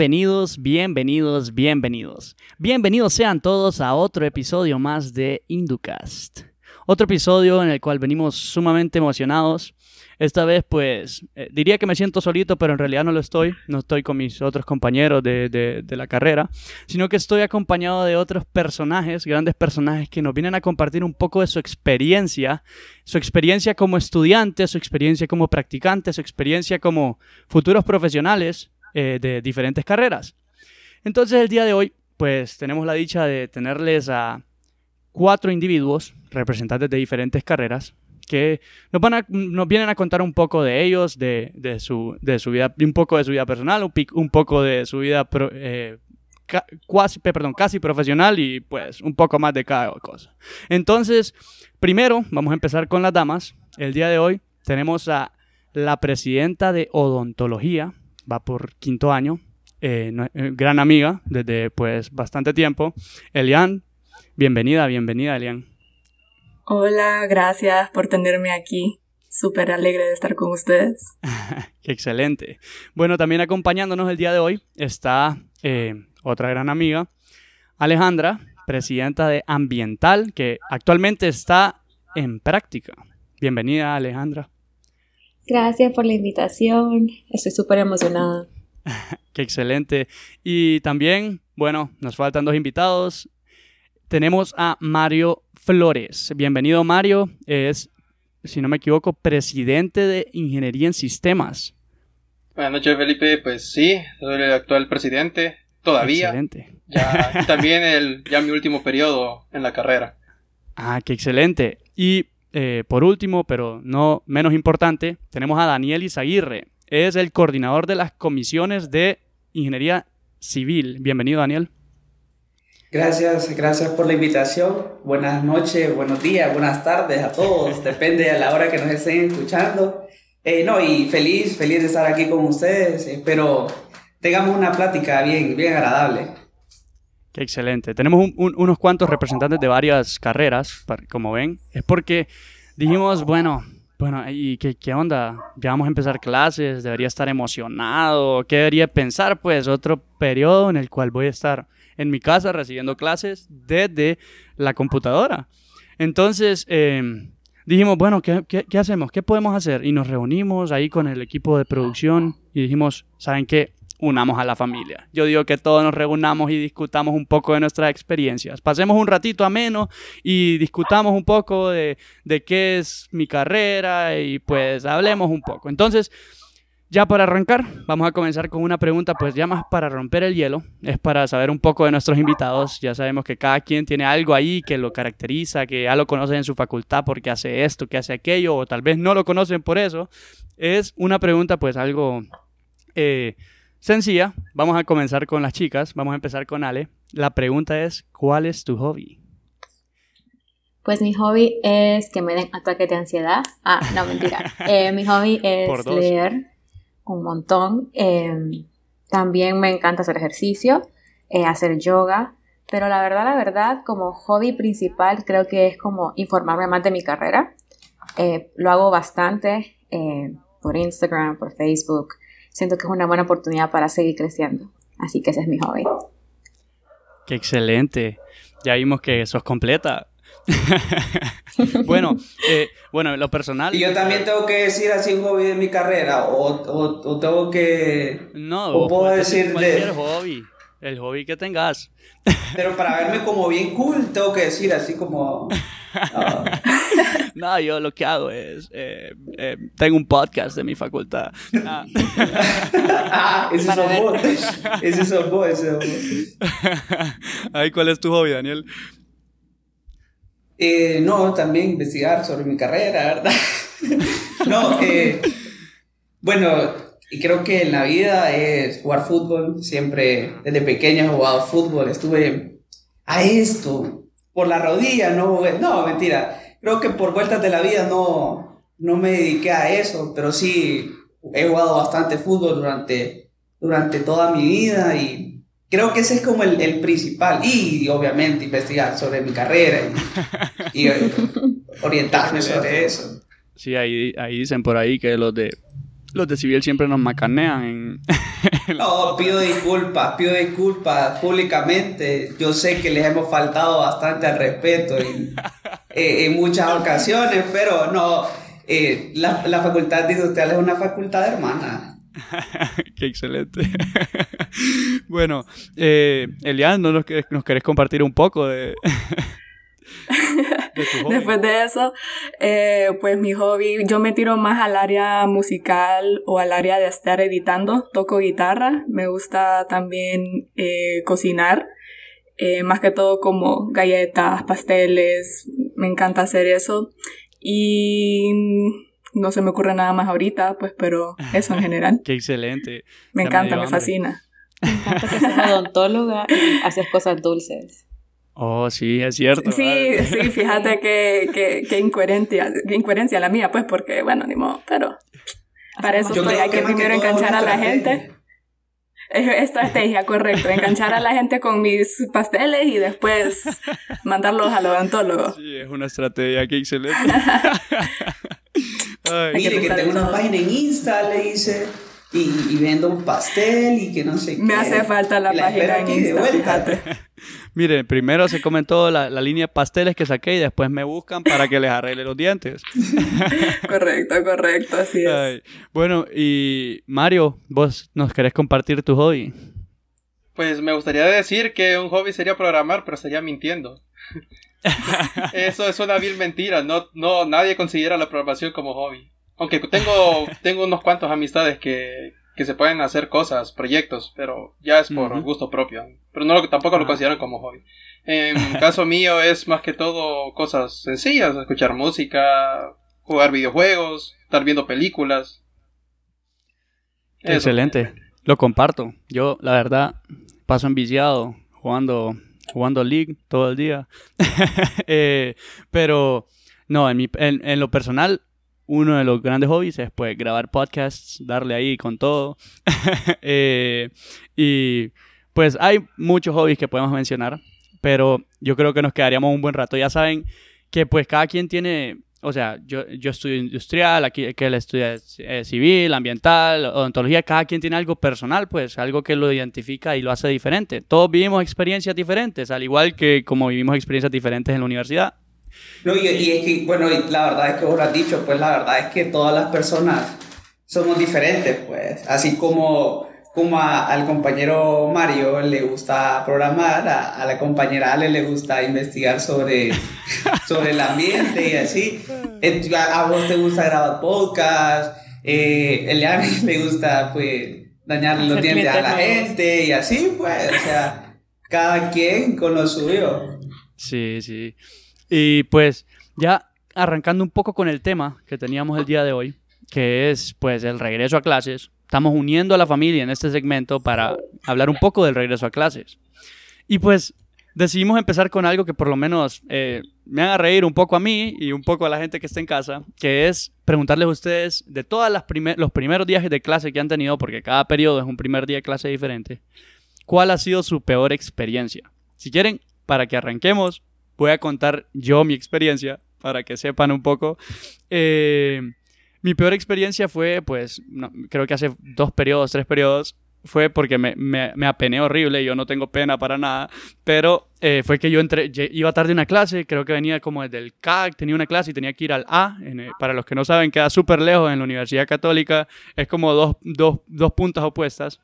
Bienvenidos, bienvenidos, bienvenidos. Bienvenidos sean todos a otro episodio más de Inducast. Otro episodio en el cual venimos sumamente emocionados. Esta vez, pues, eh, diría que me siento solito, pero en realidad no lo estoy. No estoy con mis otros compañeros de, de, la carrera, sino que estoy acompañado de otros personajes, grandes personajes, que nos vienen a compartir un poco de su experiencia, su experiencia como estudiante, su experiencia como practicante, su experiencia como futuros profesionales eh, de diferentes carreras. Entonces, el día de hoy, pues, tenemos la dicha de tenerles a cuatro individuos, representantes de diferentes carreras, que nos, van a, nos vienen a contar un poco de ellos, de, de, su, de su vida, un poco de su vida personal, un, poco de su vida eh, perdón, casi profesional y pues un poco más de cada cosa. Entonces, primero vamos a empezar con las damas. El día de hoy tenemos a la presidenta de odontología, va por quinto año, eh, eh, gran amiga desde pues bastante tiempo, Elian. Bienvenida, bienvenida, Elian. Hola, gracias por tenerme aquí. Súper alegre de estar con ustedes. Qué excelente. Bueno, también acompañándonos el día de hoy está eh, otra gran amiga, Alejandra, presidenta de Ambiental, que actualmente está en práctica. Bienvenida, Alejandra. Gracias por la invitación. Estoy súper emocionada. Qué excelente. Y también, bueno, nos faltan dos invitados. Tenemos a Mario Flores. Bienvenido Mario, es, si no me equivoco, presidente de Ingeniería en Sistemas. Buenas noches Felipe, pues sí, soy el actual presidente, todavía. Excelente. Ya, también el, ya mi último periodo en la carrera. Ah, qué excelente. Y eh, por último, pero no menos importante, tenemos a Daniel Izaguirre. Es el coordinador de las comisiones de Ingeniería Civil. Bienvenido, Daniel. Gracias, gracias por la invitación. Buenas noches, buenos días, buenas tardes a todos. Depende de la hora que nos estén escuchando. Eh, no, y feliz, feliz de estar aquí con ustedes. Espero tengamos una plática bien, bien agradable. Qué excelente. Tenemos unos cuantos representantes de varias carreras, como ven. Es porque dijimos, bueno, bueno, ¿y qué, qué, onda? Ya vamos a empezar clases, debería estar emocionado. ¿Qué debería pensar? Pues otro periodo en el cual voy a estar en mi casa recibiendo clases desde la computadora. Entonces em, dijimos, bueno, ¿qué, ¿qué, hacemos? ¿Qué podemos hacer? Y nos reunimos ahí con el equipo de producción y dijimos, ¿saben qué? Unamos a la familia. Yo digo que todos nos reunamos y discutamos un poco de nuestras experiencias. Pasemos un ratito ameno y discutamos un poco de, de qué es mi carrera y pues hablemos un poco. Entonces, ya para arrancar, vamos a comenzar con una pregunta, pues ya más para romper el hielo, es para saber un poco de nuestros invitados. Ya sabemos que cada quien tiene algo ahí que lo caracteriza, que ya lo conocen en su facultad porque hace esto, que hace aquello, o tal vez no lo conocen por eso. Es una pregunta, pues algo eh, sencilla. Vamos a comenzar con las chicas, vamos a empezar con Ale. La pregunta es, ¿cuál es tu hobby? Pues mi hobby es que me den ataques de ansiedad. Ah, no, mentira. Eh, mi hobby es leer un montón. Em, también me encanta hacer ejercicio, eh, hacer yoga, pero la verdad, la verdad, como hobby principal creo que es como informarme más de mi carrera. Eh, lo hago bastante eh, por Instagram, por Facebook. Siento que es una buena oportunidad para seguir creciendo. Así que ese es mi hobby. Qué excelente. Ya vimos que sos completa. bueno, eh, bueno, lo personal. Y yo también tengo que decir así un hobby de mi carrera, o, o, tengo que. No, o puedo decir cualquier hobby, el hobby que tengas. Pero para verme como bien cool, tengo que decir así como. no, yo lo que hago es. Eh, eh, tengo un podcast de mi facultad. Ah. ah ese es vos. Ese es vos, ese Ay, ¿cuál es tu hobby, Daniel? Eh, no, también investigar sobre mi carrera, ¿verdad? no, eh, bueno, y creo que en la vida es jugar fútbol. Siempre, desde pequeño he jugado fútbol. Estuve a esto, por la rodilla, no, no, mentira. Creo que por vueltas de la vida no, no me dediqué a eso, pero sí he jugado bastante fútbol durante, durante toda mi vida y creo que ese es como el, el principal. Y obviamente investigar sobre mi carrera y, orientarme sobre eso. Sí, ahí, ahí dicen por ahí que los de los de civil siempre nos macanean. En, no, pido disculpas, pido disculpas públicamente. Yo sé que les hemos faltado bastante al respeto en, eh, en muchas ocasiones, pero no, eh, la, la, facultad de industrial es una facultad hermana. Qué excelente. bueno, eh, Elian, ¿no nos, nos querés compartir un poco de, Después de eso, eh, pues mi hobby, yo me tiro más al área musical o al área de estar editando. Toco guitarra, me gusta también eh, cocinar, eh, más que todo como galletas, pasteles, me encanta hacer eso. Y no se me ocurre nada más ahorita, pues, pero eso en general. Qué excelente. Me encanta, me, fascina. Me encanta que seas odontóloga y haces cosas dulces. Oh, sí, es cierto. Sí, sí, fíjate que, que, incoherencia, incoherencia la mía, pues, porque, bueno, ni modo, pero para eso estoy, hay que, primero enganchar a la gente. Es estrategia, correcto, enganchar a la gente con mis pasteles y después mandarlos al odontólogo. Sí, es una estrategia, qué excelente. Mire, que tengo una página en Insta, le hice y, vendo un pastel y que no sé Me hace falta la, página en Insta, fíjate. Mire, primero se comen toda la, línea de pasteles que saqué y después me buscan para que les arregle los dientes. correcto, correcto, así es. bueno, y Mario, ¿vos nos querés compartir tu hobby? Pues me gustaría decir que un hobby sería programar, pero estaría mintiendo. Eso es una vil mentira. No, no, nadie considera la programación como hobby. Aunque tengo, tengo unos cuantos amistades que, que se pueden hacer cosas, proyectos, pero ya es por gusto propio. Pero no tampoco lo ah. consideran como hobby. En caso mío es más que todo cosas sencillas, escuchar música, jugar videojuegos, estar viendo películas. Excelente, lo comparto. Yo, la verdad, paso enviciado jugando, jugando League todo el día. Eh, pero, no, en, mi, en, en lo personal, uno de los grandes hobbies es pues grabar podcasts, darle ahí con todo. Eh, y pues hay muchos hobbies que podemos mencionar, pero yo creo que nos quedaríamos un buen rato. Ya saben que pues cada quien tiene, o sea, yo, yo estudio industrial, aquí que él estudia eh, civil, ambiental, odontología, cada quien tiene algo personal, pues algo que lo identifica y lo hace diferente. Todos vivimos experiencias diferentes, al igual que como vivimos experiencias diferentes en la universidad. No, y, es que, bueno, la verdad es que vos lo has dicho, pues la verdad es que todas las personas somos diferentes, pues. Así como, como al compañero Mario le gusta programar, a, la compañera Ale le gusta investigar sobre, sobre el ambiente y así. A, vos te gusta grabar podcast, eh, Eliane le gusta, pues, dañarle los dientes a la gente y así, pues, o sea, cada quien con lo suyo. Sí, sí. Y pues ya arrancando un poco con el tema que teníamos el día de hoy, que es pues el regreso a clases. Estamos uniendo a la familia en este segmento para hablar un poco del regreso a clases. Y pues decidimos empezar con algo que por lo menos eh, me haga reír un poco a mí y un poco a la gente que está en casa, que es preguntarles a ustedes de todos los primeros días de clase que han tenido, porque cada periodo es un primer día de clase diferente, ¿cuál ha sido su peor experiencia? Si quieren, para que arranquemos, voy a contar yo mi experiencia para que sepan un poco. Eh, mi peor experiencia fue, pues, creo que hace dos periodos, tres periodos, fue porque me, me, apené horrible, yo no tengo pena para nada, pero eh, fue que yo entré, iba tarde a una clase, creo que venía como desde el CAC, tenía una clase y tenía que ir al A, eh, para los que no saben, queda súper lejos en la Universidad Católica, es como dos, dos, dos puntas opuestas.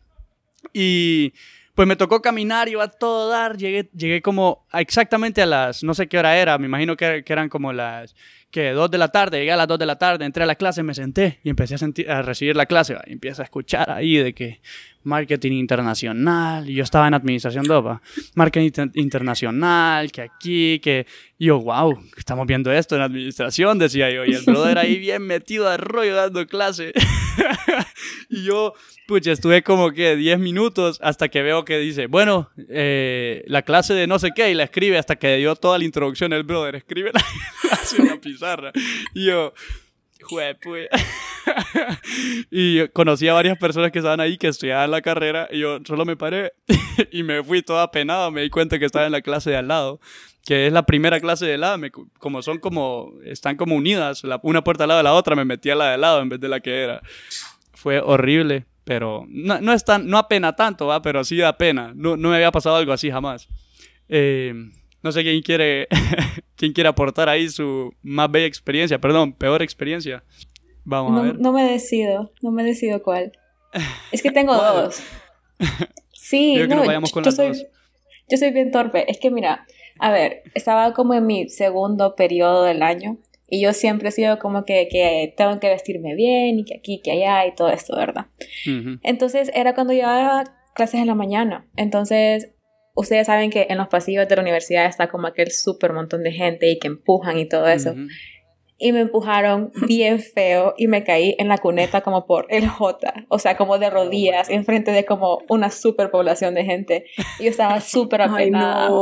Y pues me tocó caminar, iba a todo dar, llegué, llegué como exactamente a las, no sé qué hora era, me imagino que, eran como las, que dos de la tarde, llegué a las dos de la tarde, entré a la clase, me senté y empecé a, sentir, a recibir la clase, y empiezo a escuchar ahí de que marketing internacional, y yo estaba en administración DOPA, marketing internacional, que aquí, que y yo, wow, estamos viendo esto en administración, decía yo, y el brother ahí bien metido de rollo dando clase. y yo, pues estuve como que 10 minutos hasta que veo que dice, bueno, eh, la clase de no sé qué, y la escribe hasta que dio toda la introducción el brother, escribe la clase en la pizarra. Y yo, pues. y conocí a varias personas que estaban ahí que estudiaban la carrera y yo solo me paré y me fui todo apenado, me di cuenta que estaba en la clase de al lado, que es la primera clase de lado, como son como, están como unidas, la, una puerta al lado de la otra, me metí a la de al lado en vez de la que era. Fue horrible, pero no, no, es tan, no apena tanto, ¿va? pero sí da pena. No, no me había pasado algo así jamás. Eh, no sé quién quiere, quién quiere aportar ahí su más bella experiencia, perdón, peor experiencia. Vamos no, a ver. No me decido, no me decido cuál. Es que tengo dos. Sí, no, yo, soy, yo soy bien torpe. Es que mira, a ver, estaba como en mi segundo periodo del año y yo siempre he sido como que, que tengo que vestirme bien y que aquí, que allá y todo esto, ¿verdad? Entonces era cuando llevaba clases en la mañana. Entonces ustedes saben que en los pasillos de la universidad está como aquel súper montón de gente y que empujan y todo eso. Y me empujaron bien feo y me caí en la cuneta como por el J, o sea, como de rodillas, enfrente de como una super población de gente. Y yo estaba súper apenada.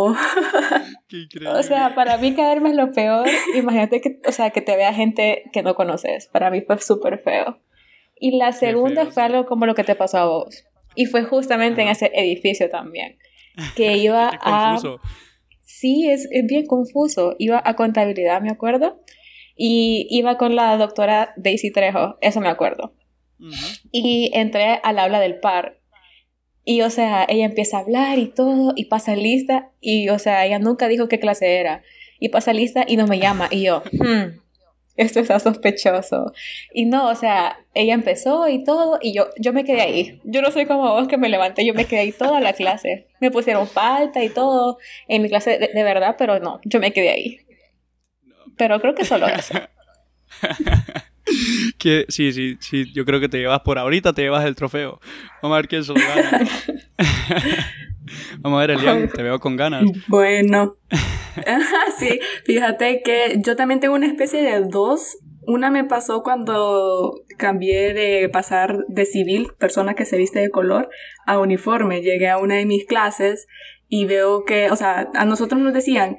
O sea, para mí caerme es lo peor. Imagínate que, o sea, que te vea gente que no conoces. Para mí fue súper feo. Y la segunda fue algo como lo que te pasó a vos. Y fue justamente en ese edificio también que iba a... Sí, es, es, bien confuso. Iba a contabilidad, me acuerdo. Y iba con la doctora Daisy Trejo, eso me acuerdo. Y entré al aula del par. Y, o sea, ella empieza a hablar y todo, y pasa lista, y, o sea, ella nunca dijo qué clase era. Y pasa lista y no me llama. Y yo, hmm, esto está sospechoso. Y no, o sea, ella empezó y todo, y yo, yo me quedé ahí. Yo no soy como vos que me levanté, yo me quedé ahí toda la clase. Me pusieron falta y todo en mi clase de, verdad, pero no, yo me quedé ahí. Pero creo que solo eso. que, sí, sí, sí, yo creo que te llevas por ahorita, te llevas el trofeo. Vamos a ver quién se lo gana. Vamos a ver, Elian, te veo con ganas. Bueno, sí, fíjate que yo también tengo una especie de dos. Una me pasó cuando cambié de pasar de civil, persona que se viste de color, a uniforme. Llegué a una de mis clases y veo que, o sea, a nosotros nos decían,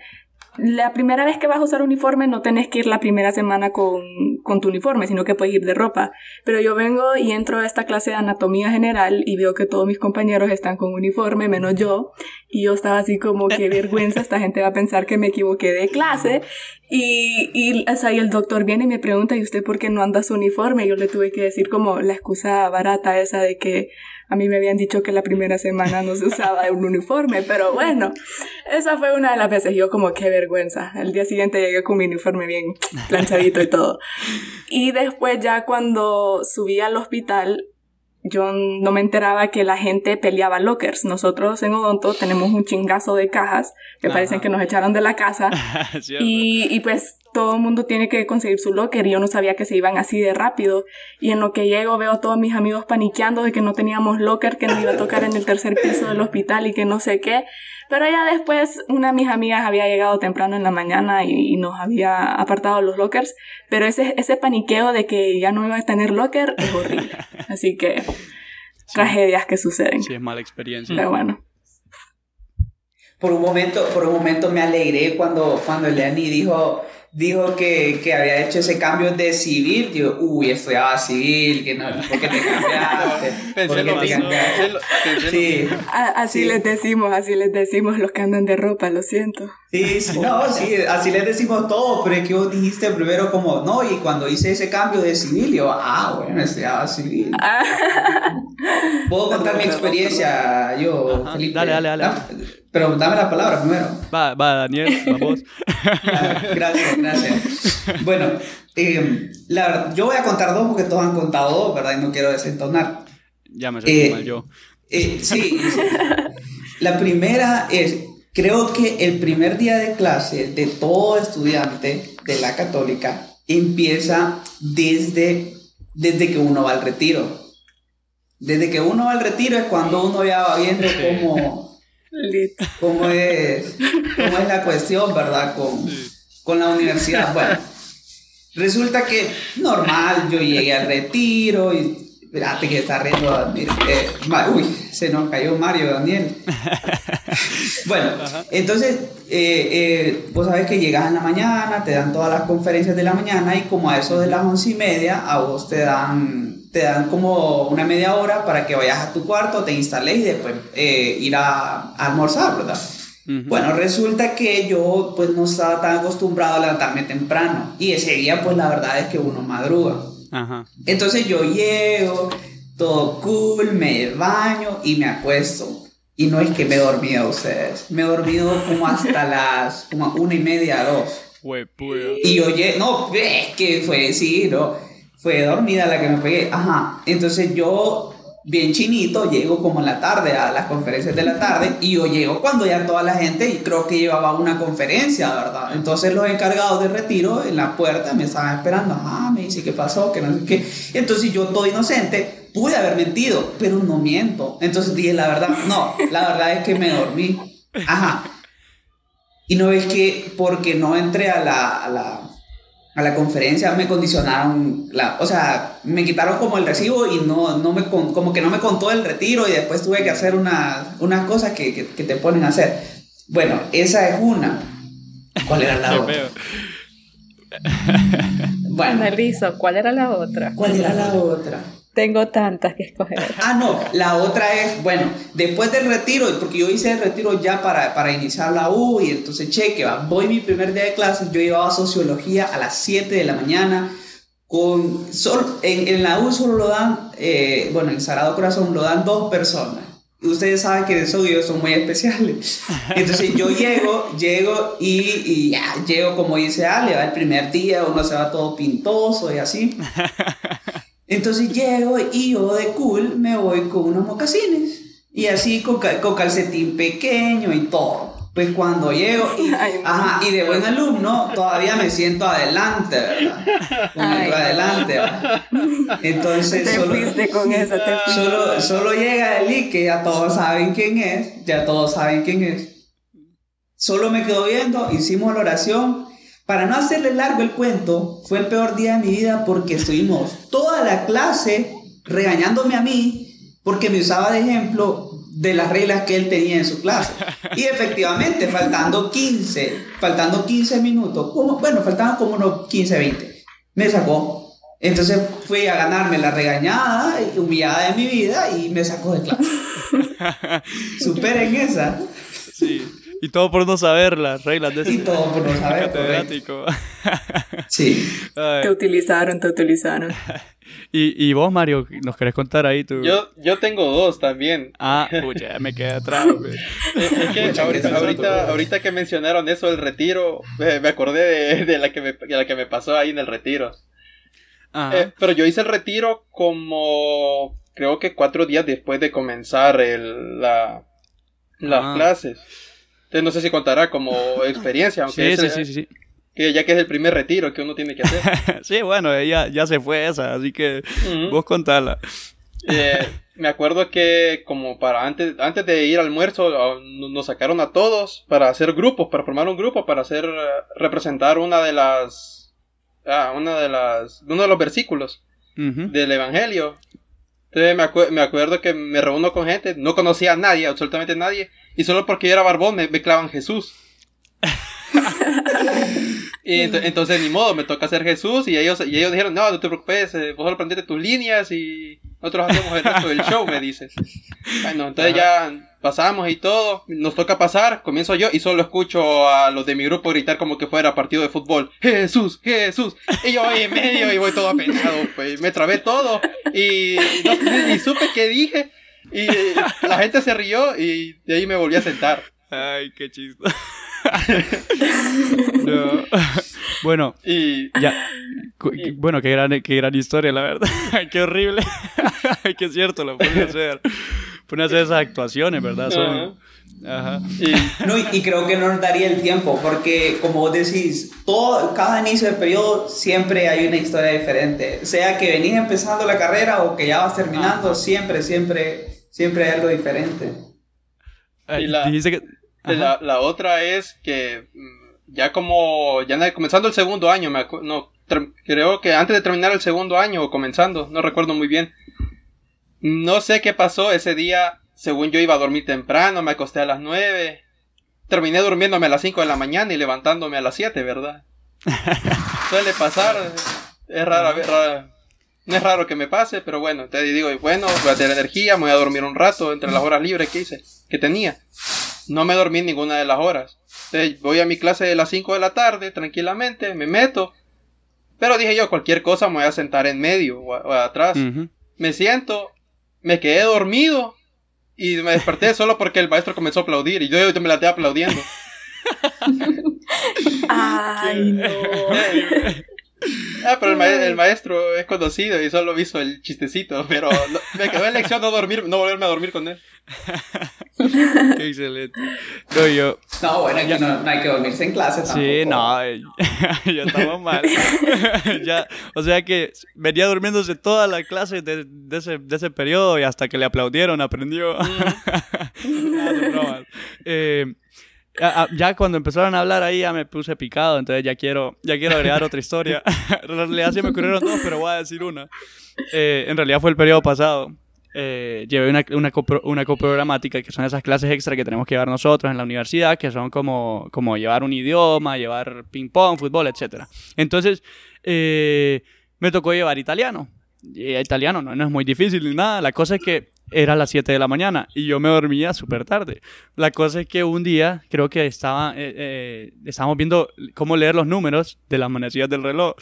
la primera vez que vas a usar uniforme no tenés que ir la primera semana con, con, tu uniforme, sino que puedes ir de ropa. Pero yo vengo y entro a esta clase de anatomía general y veo que todos mis compañeros están con uniforme, menos yo. Y yo estaba así como, qué vergüenza, esta gente va a pensar que me equivoqué de clase. Y, y, o sea, y el doctor viene y me pregunta, ¿y usted por qué no anda su uniforme? Y yo le tuve que decir como la excusa barata esa de que a mí me habían dicho que la primera semana no se usaba un uniforme, pero bueno, esa fue una de las veces. Yo como, qué vergüenza. El día siguiente llegué con mi uniforme bien planchadito y todo. Y después ya cuando subí al hospital, yo no me enteraba que la gente peleaba lockers. Nosotros en Odonto tenemos un chingazo de cajas que parecen que nos echaron de la casa. y, y, pues todo el mundo tiene que conseguir su locker y yo no sabía que se iban así de rápido. Y en lo que llego veo a todos mis amigos paniqueando de que no teníamos locker, que nos iba a tocar en el tercer piso del hospital y que no sé qué. Pero ya después una de mis amigas había llegado temprano en la mañana y, nos había apartado los lockers, pero ese, ese paniqueo de que ya no iba a tener locker es horrible. Así que tragedias que suceden. Sí, es mala experiencia. Pero bueno. Por un momento, por un momento me alegré cuando, cuando Leani dijo dijo que, que, había hecho ese cambio de civil, digo, uy, estudiaba civil, que no, ¿por qué te cambiaste? ¿Por qué te cambiaste? Sí. Así les decimos, así les decimos los que andan de ropa, lo siento. Sí, sí, no, sí, así les decimos todo, pero es que vos dijiste primero como, no, y cuando hice ese cambio de civil, yo, ah, bueno, estudiaba civil. Ah. Puedo contar mi experiencia, yo, Felipe. Dale, dale, dale. Pero dame la palabra primero. Va, va, Daniel, vamos. gracias, gracias. Bueno, eh, la yo voy a contar dos porque todos han contado dos, ¿verdad? Y no quiero desentonar. Ya me sentí eh, mal yo. Eh, sí, La primera es, creo que el primer día de clase de todo estudiante de la católica empieza desde, desde que uno va al retiro. Desde que uno va al retiro es cuando uno ya va viendo cómo ¿Cómo es, cómo es la cuestión, verdad? Con, con la universidad. Bueno, resulta que normal, yo llegué al retiro y Espérate que está riendo eh, uy, se nos cayó Mario, Daniel. bueno, entonces, eh, eh, vos sabés que llegas en la mañana, te dan todas las conferencias de la mañana y como a eso de las once y media, a vos te dan, te dan como una media hora para que vayas a tu cuarto, te instales y después ir a, almorzar, ¿verdad? Bueno, resulta que yo pues no estaba tan acostumbrado a levantarme temprano y ese día pues la verdad es que uno madruga. Entonces yo llego, todo cool, me baño y me acuesto. Y no es que me he dormido ustedes, me he dormido como hasta las como una y media, dos. Y oye, no, es que fue, sí, no, fue dormida la que me pegué. Ajá, entonces yo bien chinito, llego como en la tarde a las conferencias de la tarde y yo llego cuando ya toda la gente, y creo que llevaba una conferencia, ¿verdad? Entonces los encargados de retiro en la puerta me estaban esperando, ah, me dice qué pasó, que no sé qué. Entonces yo todo inocente, pude haber mentido, pero no miento. Entonces dije la verdad, no, la verdad es que me dormí. Ajá. Y no es que porque no entré a la a la conferencia me condicionaron, la, o sea, me quitaron como el recibo y no, no me, como que no me contó el retiro y después tuve que hacer unas una cosas que, que, te ponen a hacer. Bueno, esa es una. ¿Cuál era la otra? bueno, ¿cuál era la otra? ¿Cuál era la otra? Tengo tantas que escoger. Ah, no, la otra es, bueno, después del retiro, porque yo hice el retiro ya para, para iniciar la U y entonces cheque, voy mi primer día de clases, yo llevaba sociología a las 7 de la mañana, con, en, en, la U solo lo dan, eh, bueno, en Sagrado Corazón lo dan dos personas. Ustedes saben que de eso yo son muy especiales. Entonces yo llego, llego y, y ya, llego como dice Ale, va el primer día, uno se va todo pintoso y así. Entonces llego y yo de cool me voy con unos mocasines. Y así con, con calcetín pequeño y todo. Pues cuando llego y, ajá, y de buen alumno, todavía me siento adelante, ¿verdad? adelante, Entonces, te solo, fuiste con eso, te fuiste. Solo, solo llega Eli, que ya todos saben quién es, ya todos saben quién es. Solo me quedo viendo, hicimos la oración para no hacerle largo el cuento, fue el peor día de mi vida porque estuvimos toda la clase regañándome a mí porque me usaba de ejemplo de las reglas que él tenía en su clase. Y efectivamente, faltando 15, faltando 15 minutos, como, bueno, faltaban como unos 15, 20, me sacó. Entonces fui a ganarme la regañada y humillada de mi vida y me sacó de clase. Superen esa. Sí. Y todo por no saber las reglas de ese Y todo por no saber. Catedrático. Sí. Te utilizaron, te utilizaron. ¿Y, y vos, Mario, nos querés contar ahí tu...? Yo, yo tengo dos también. Ah, pucha, me quedé atrás. es que ahorita, ahorita, que mencionaron eso del retiro, me acordé de, la que me, de la que me pasó ahí en el retiro. Eh, pero yo hice el retiro como creo que cuatro días después de comenzar el, la, las ah. clases no sé si contará como experiencia, aunque sí, sí, sí, Que ya que es el primer retiro que uno tiene que hacer. sí, bueno, ella ya se fue esa, así que vos contala. Eh, me acuerdo que como para antes, antes de ir al almuerzo ah, nos sacaron a todos para hacer grupos, para formar un grupo, para hacer eh, representar una de las ah, una de las uno de los versículos del evangelio. Entonces me, me acuerdo que me reúno con gente, no conocía a nadie, absolutamente nadie, y solo porque yo era barbón me, clavan Jesús. y entonces ni modo, me toca hacer Jesús y ellos, y ellos dijeron, no, no te preocupes, eh, vos solo aprendiste tus líneas y nosotros hacemos el resto del show, me dices. Bueno, entonces ya pasamos y todo, nos toca pasar, comienzo yo y solo escucho a los de mi grupo gritar como que fuera partido de fútbol, Jesús, Jesús, y yo ahí en medio y voy todo apenado, pues me trabé todo y no, supe qué dije. Y la gente se rió y de ahí me volví a sentar. Ay, qué chiste. Bueno, y ya. Bueno, qué gran, qué gran historia, la verdad. qué horrible. qué cierto, lo a hacer. A hacer esas actuaciones, ¿verdad? Ajá. Y... No, y, creo que no nos daría el tiempo, porque como vos decís, todo, cada inicio de periodo siempre hay una historia diferente. Sea que venís empezando la carrera o que ya vas terminando, siempre, siempre Siempre hay algo diferente. Y la, la, otra es que mm, ya como, ya comenzando el segundo año, me no, creo que antes de terminar el segundo año o comenzando, no recuerdo muy bien. No sé qué pasó ese día, según yo iba a dormir temprano, me acosté a las 9, terminé durmiéndome a las 5 de la mañana y levantándome a las 7, ¿verdad? Suele pasar, es rara, rara, no es raro que me pase, pero bueno, te digo, bueno, voy a tener energía, me voy a dormir un rato entre las horas libres que hice, que tenía. No me dormí ninguna de las horas. Entonces, voy a mi clase de las 5 de la tarde, tranquilamente, me meto. Pero dije yo, cualquier cosa me voy a sentar en medio o, atrás. Me siento me quedé dormido y me desperté solo porque el maestro comenzó a aplaudir y yo, me la estoy aplaudiendo. Ay, no. Ah, pero el, maestro es conocido y solo hizo el chistecito, pero me quedó en lección no dormir, no volverme a dormir con él. Qué excelente. No, yo. No, bueno, aquí no, no, hay que dormirse en clase tampoco. Sí, no, ya estamos mal. ya, o sea que venía durmiéndose toda la clase de, de, ese, de ese periodo y hasta que le aplaudieron aprendió. no, eh, ya, cuando empezaron a hablar ahí ya me puse picado, entonces ya quiero, ya quiero agregar otra historia. en realidad sí me ocurrieron dos, pero voy a decir una. Eh, en realidad fue el periodo pasado. Eh, llevé una, una, una, coprogramática, que son esas clases extra que tenemos que llevar nosotros en la universidad, que son como, como llevar un idioma, llevar ping pong, fútbol, etc. Entonces, eh, me tocó llevar italiano. Y italiano no, no es muy difícil ni nada. La cosa es que era las 7 de la mañana y yo me dormía súper tarde. La cosa es que un día creo que estaba, eh, eh, estábamos viendo cómo leer los números de las manecillas del reloj.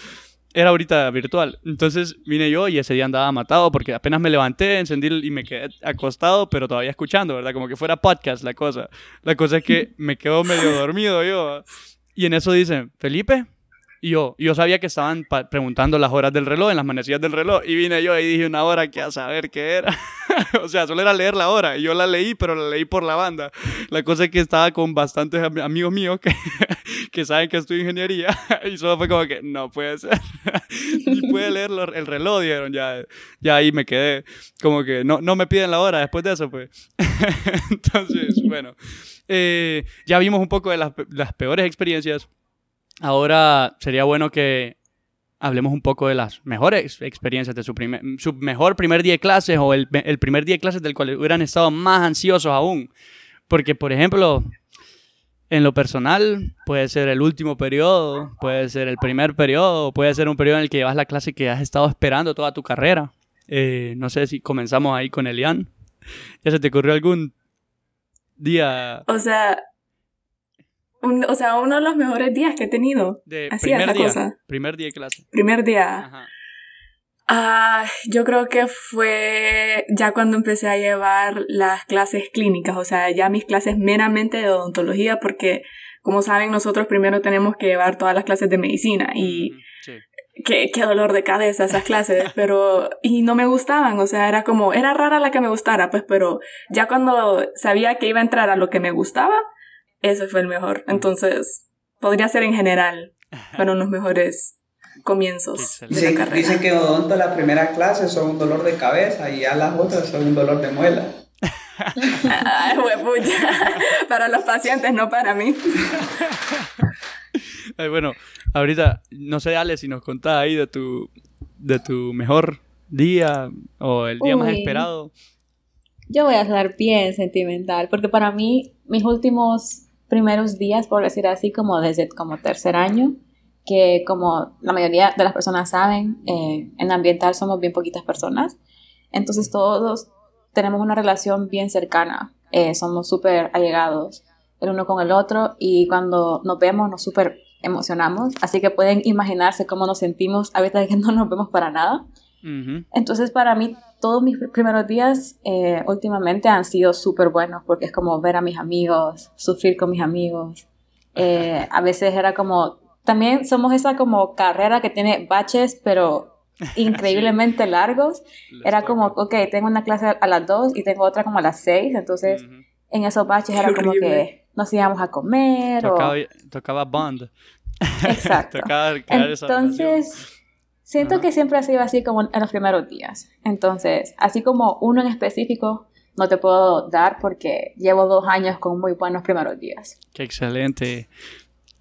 Era ahorita virtual. Entonces vine yo y ese día andaba matado porque apenas me levanté, encendí y me quedé acostado, pero todavía escuchando, ¿verdad? Como que fuera podcast la cosa. La cosa es que me quedo medio dormido yo. Y en eso dicen, Felipe, y yo, yo sabía que estaban preguntando las horas del reloj, en las manecillas del reloj, y vine yo y dije una hora que a saber qué era. o sea, solo era leer la hora, y yo la leí, pero la leí por la banda. La cosa es que estaba con bastantes amigos míos que, que saben que estudio ingeniería, y solo fue como que, no puede ser. Ni puede leer el reloj, dijeron, ya, ya ahí me quedé. Como que no, no me piden la hora después de eso, pues. Entonces, bueno, eh, ya vimos un poco de las, las peores experiencias Ahora sería bueno que hablemos un poco de las mejores experiencias de su, primer, su mejor primer día de clases o el, primer día de clases del cual hubieran estado más ansiosos aún. Porque, por ejemplo, en lo personal, puede ser el último periodo, puede ser el primer periodo, puede ser un periodo en el que llevas la clase que has estado esperando toda tu carrera. Eh, no sé si comenzamos ahí con Elian. ¿Ya se te ocurrió algún día? O sea, o sea, uno de los mejores días que he tenido. De primer día, Primer día de clase. Primer día. Ajá. Ah, yo creo que fue ya cuando empecé a llevar las clases clínicas, o sea, ya mis clases meramente de odontología, porque como saben, nosotros primero tenemos que llevar todas las clases de medicina y sí. qué, qué dolor de cabeza esas clases, pero y no me gustaban, o sea, era como, era rara la que me gustara, pues, pero ya cuando sabía que iba a entrar a lo que me gustaba, ese fue el mejor. Entonces, podría ser en general, fueron los mejores comienzos de la carrera. Dicen que odonto la primera clase son un dolor de cabeza y ya las otras son un dolor de muela. Ay, Para los pacientes, no para mí. Ay, bueno, ahorita, no sé, Ale, si nos contás ahí de tu, de tu mejor día o el día más esperado. Yo voy a estar bien sentimental, porque para mí mis últimos primeros días, por decir así, como desde como tercer año, que como la mayoría de las personas saben, eh, en ambiental somos bien poquitas personas, entonces todos tenemos una relación bien cercana, eh, somos súper allegados el uno con el otro y cuando nos vemos nos súper emocionamos, así que pueden imaginarse cómo nos sentimos a veces que no nos vemos para nada. Entonces para mí todos mis primeros días eh, últimamente han sido súper buenos porque es como ver a mis amigos, sufrir con mis amigos. Eh, a veces era como, también somos esa como carrera que tiene baches, pero increíblemente largos. Era como, ok, tengo una clase a las 2 y tengo otra como a las 6, entonces en esos baches era como que nos íbamos a comer tocaba, o... Tocaba bond. Exacto. tocaba entonces... Siento que siempre ha sido así como en los primeros días. Entonces, así como uno en específico, no te puedo dar porque llevo dos años con muy buenos primeros días. Qué excelente.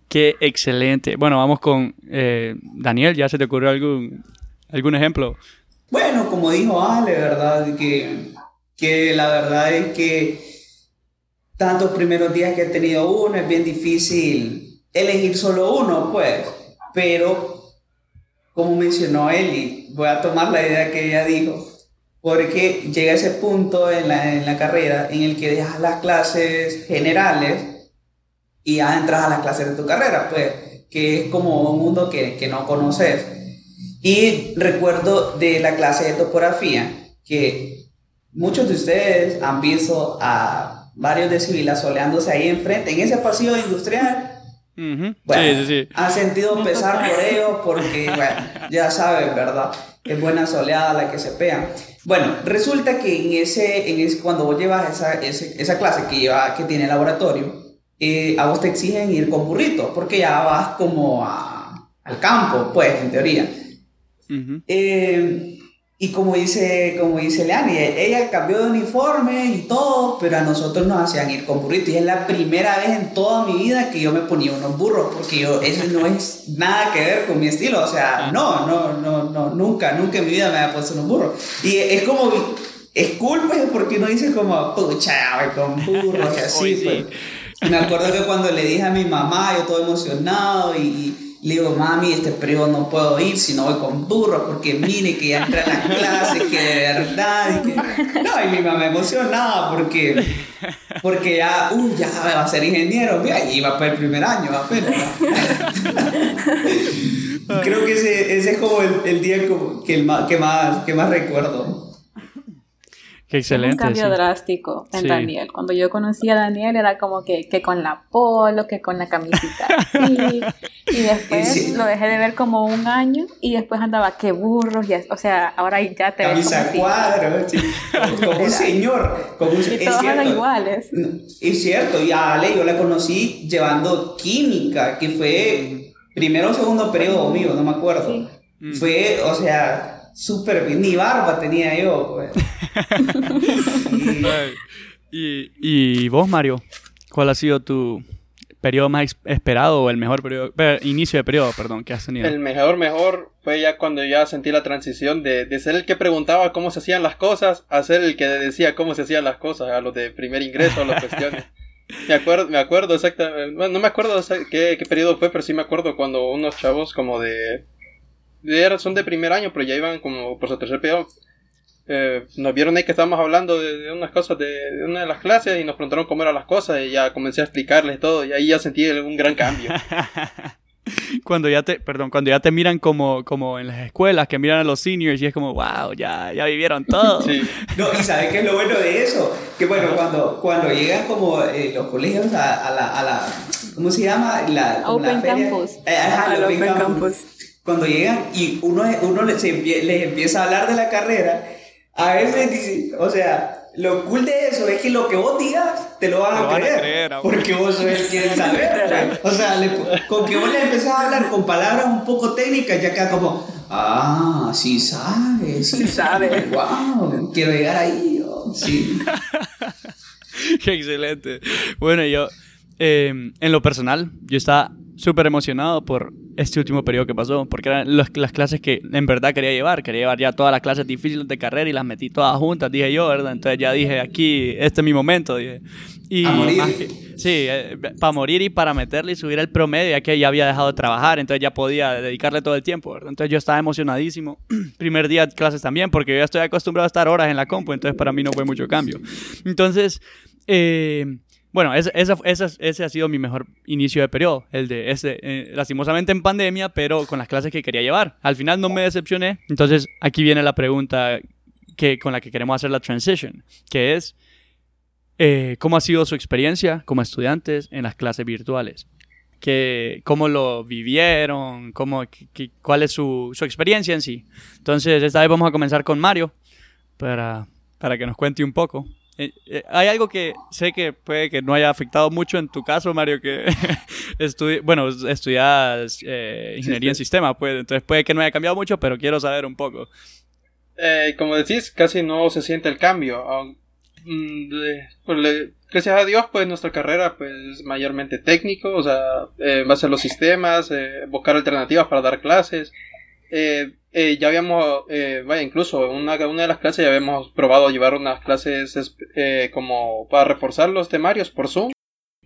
Qué excelente. Bueno, vamos con eh, Daniel. ¿Ya se te ocurrió algún, algún ejemplo? Bueno, como dijo Ale, ¿verdad? Que, que la verdad es que tantos primeros días que he tenido uno, es bien difícil elegir solo uno, pues. Pero como mencionó Eli, voy a tomar la idea que ella dijo, porque llega ese punto en la, en la carrera en el que dejas las clases generales y ya entras a las clases de tu carrera, pues, que es como un mundo que, que no conoces. Y recuerdo de la clase de topografía que muchos de ustedes han visto a varios de civilas soleándose ahí enfrente, en ese pasillo industrial. Bueno, sí, sí, han sentido pesar por ellos porque, bueno, ya saben, ¿verdad? Es buena soleada la que se pega. Bueno, resulta que en ese, en ese cuando vos llevas esa, esa clase que, lleva, que tiene laboratorio, eh, a vos te exigen ir con burrito, porque ya vas como a, al campo, pues, en teoría. eh, y como dice, como dice Leani, ella cambió de uniforme y todo, pero a nosotros nos hacían ir con burritos. Y es la primera vez en toda mi vida que yo me ponía unos burros, porque yo, eso no es nada que ver con mi estilo. O sea, no, no, no, no, nunca, nunca en mi vida me había puesto unos burros. Y es como, es cool, pues, porque uno dice como, pucha, con burros y así, pues. Me acuerdo que cuando le dije a mi mamá, yo todo emocionado y le digo, mami, este periodo no puedo ir si no voy con burro, porque mire que ya entra en las clases, que de verdad. que... No, y mi mamá emocionada porque, porque ya, uh, ya va a ser ingeniero, mira, y va para el primer año, apenas. Creo que ese, ese es como el, el día que, el que, más, que más recuerdo excelente. un cambio drástico en Daniel. Cuando yo conocí a Daniel era como que, que con la polo, que con la camisita y después lo dejé de ver como un año y después andaba que burros y o sea, ahora ya te Camisa ves cuadro, como, un señor, como un, y todos eran iguales. Es cierto, y a Ale yo la conocí llevando química, que fue primero o segundo periodo mío, no me acuerdo. Fue, o sea, súper bien. Ni barba tenía yo, pues. y, y, vos, Mario, ¿cuál ha sido tu periodo más esperado o el mejor periodo, inicio de periodo, perdón, que has tenido? El mejor, mejor fue ya cuando ya sentí la transición de, de ser el que preguntaba cómo se hacían las cosas a ser el que decía cómo se hacían las cosas, a los de primer ingreso, a las cuestiones. Me acuerdo, me acuerdo exactamente, bueno, no me acuerdo qué, qué periodo fue, pero sí me acuerdo cuando unos chavos como de son de primer año, pero ya iban como por su tercer periodo. Eh, nos vieron ahí que estábamos hablando de, unas cosas de, una de las clases y nos preguntaron cómo eran las cosas y ya comencé a explicarles todo y ahí ya sentí un gran cambio. cuando ya te, perdón, cuando ya te miran como, como en las escuelas, que miran a los seniors y es como, wow, ya, ya vivieron todo. No, y ¿sabes qué es lo bueno de eso? Que bueno, cuando, cuando llegan como eh, los colegios a, la, a, la, ¿cómo se llama? La, Open Campus. Eh, Open, campus cuando llegan y uno, uno les, empieza a hablar de la carrera, a veces, o sea, lo cool de eso es que lo que vos digas te lo van, a, creer, porque vos sos el que saber. o sea, con que vos le empezás a hablar con palabras un poco técnicas, ya acá como, ah, sí sabes, sí, sabes, wow, quiero llegar ahí, sí. Qué excelente. Bueno, yo, eh, en lo personal, yo estaba súper emocionado por este último periodo que pasó, porque eran las clases que en verdad quería llevar. Quería llevar ya todas las clases difíciles de carrera y las metí todas juntas, dije yo, ¿verdad? Entonces ya dije, aquí, este es mi momento, dije. Y morir. sí, eh, para morir y para meterle y subir el promedio, ya que ya había dejado de trabajar, entonces ya podía dedicarle todo el tiempo, ¿verdad? Entonces yo estaba emocionadísimo. Primer día de clases también, porque yo ya estoy acostumbrado a estar horas en la compu, entonces para mí no fue mucho cambio. Entonces, eh, bueno, ese, ese, ha sido mi mejor inicio de periodo, el de ese, eh, lastimosamente en pandemia, pero con las clases que quería llevar. Al final no me decepcioné, entonces aquí viene la pregunta que, con la que queremos hacer la transition, que es, eh, ¿cómo ha sido su experiencia como estudiantes en las clases virtuales? Que, ¿Cómo lo vivieron? Cómo, ¿Cuál es su, su, experiencia en sí? Entonces, esta vez vamos a comenzar con Mario para, para que nos cuente un poco. Eh, eh, hay algo que sé que puede que no haya afectado mucho en tu caso, Mario, que bueno, estudias eh, ingeniería en sistema, pues, entonces puede que no haya cambiado mucho, pero quiero saber un poco. como decís, casi no se siente el cambio. Mm, pues, gracias a Dios, pues nuestra carrera pues es mayormente técnico, o sea, va a ser los sistemas, buscar alternativas para dar clases. Eh, eh, ya habíamos, eh, vaya, incluso en una, una de las clases ya habíamos probado llevar unas clases eh, como para reforzar los temarios por Zoom.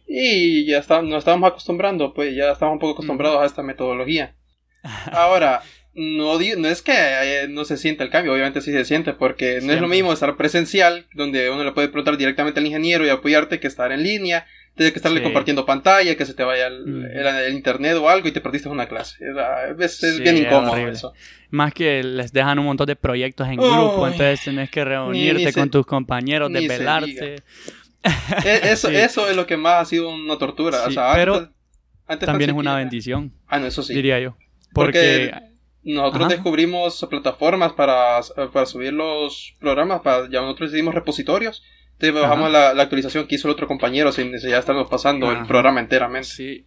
Y ya está, nos estábamos acostumbrando, pues ya estábamos un poco acostumbrados a esta metodología. Ahora, no, no es que eh, no se sienta el cambio, obviamente sí se siente, porque no es lo mismo estar presencial, donde uno le puede preguntar directamente al ingeniero y apoyarte, que estar en línea, Tienes que estarle compartiendo pantalla, que se te vaya el, internet o algo y te perdiste una clase. Es, bien incómodo eso. Más que les dejan un montón de proyectos en grupo, entonces tienes que reunirte con tus compañeros, desvelarte. E, eso, eso es lo que más ha sido una tortura. pero también es una bendición. Ah, no, eso sí. Diría yo. Porque, nosotros descubrimos plataformas para, para subir los programas, para, ya nosotros decidimos repositorios entonces bajamos la, actualización que hizo el otro compañero sin ya estamos pasando el programa enteramente. Sí.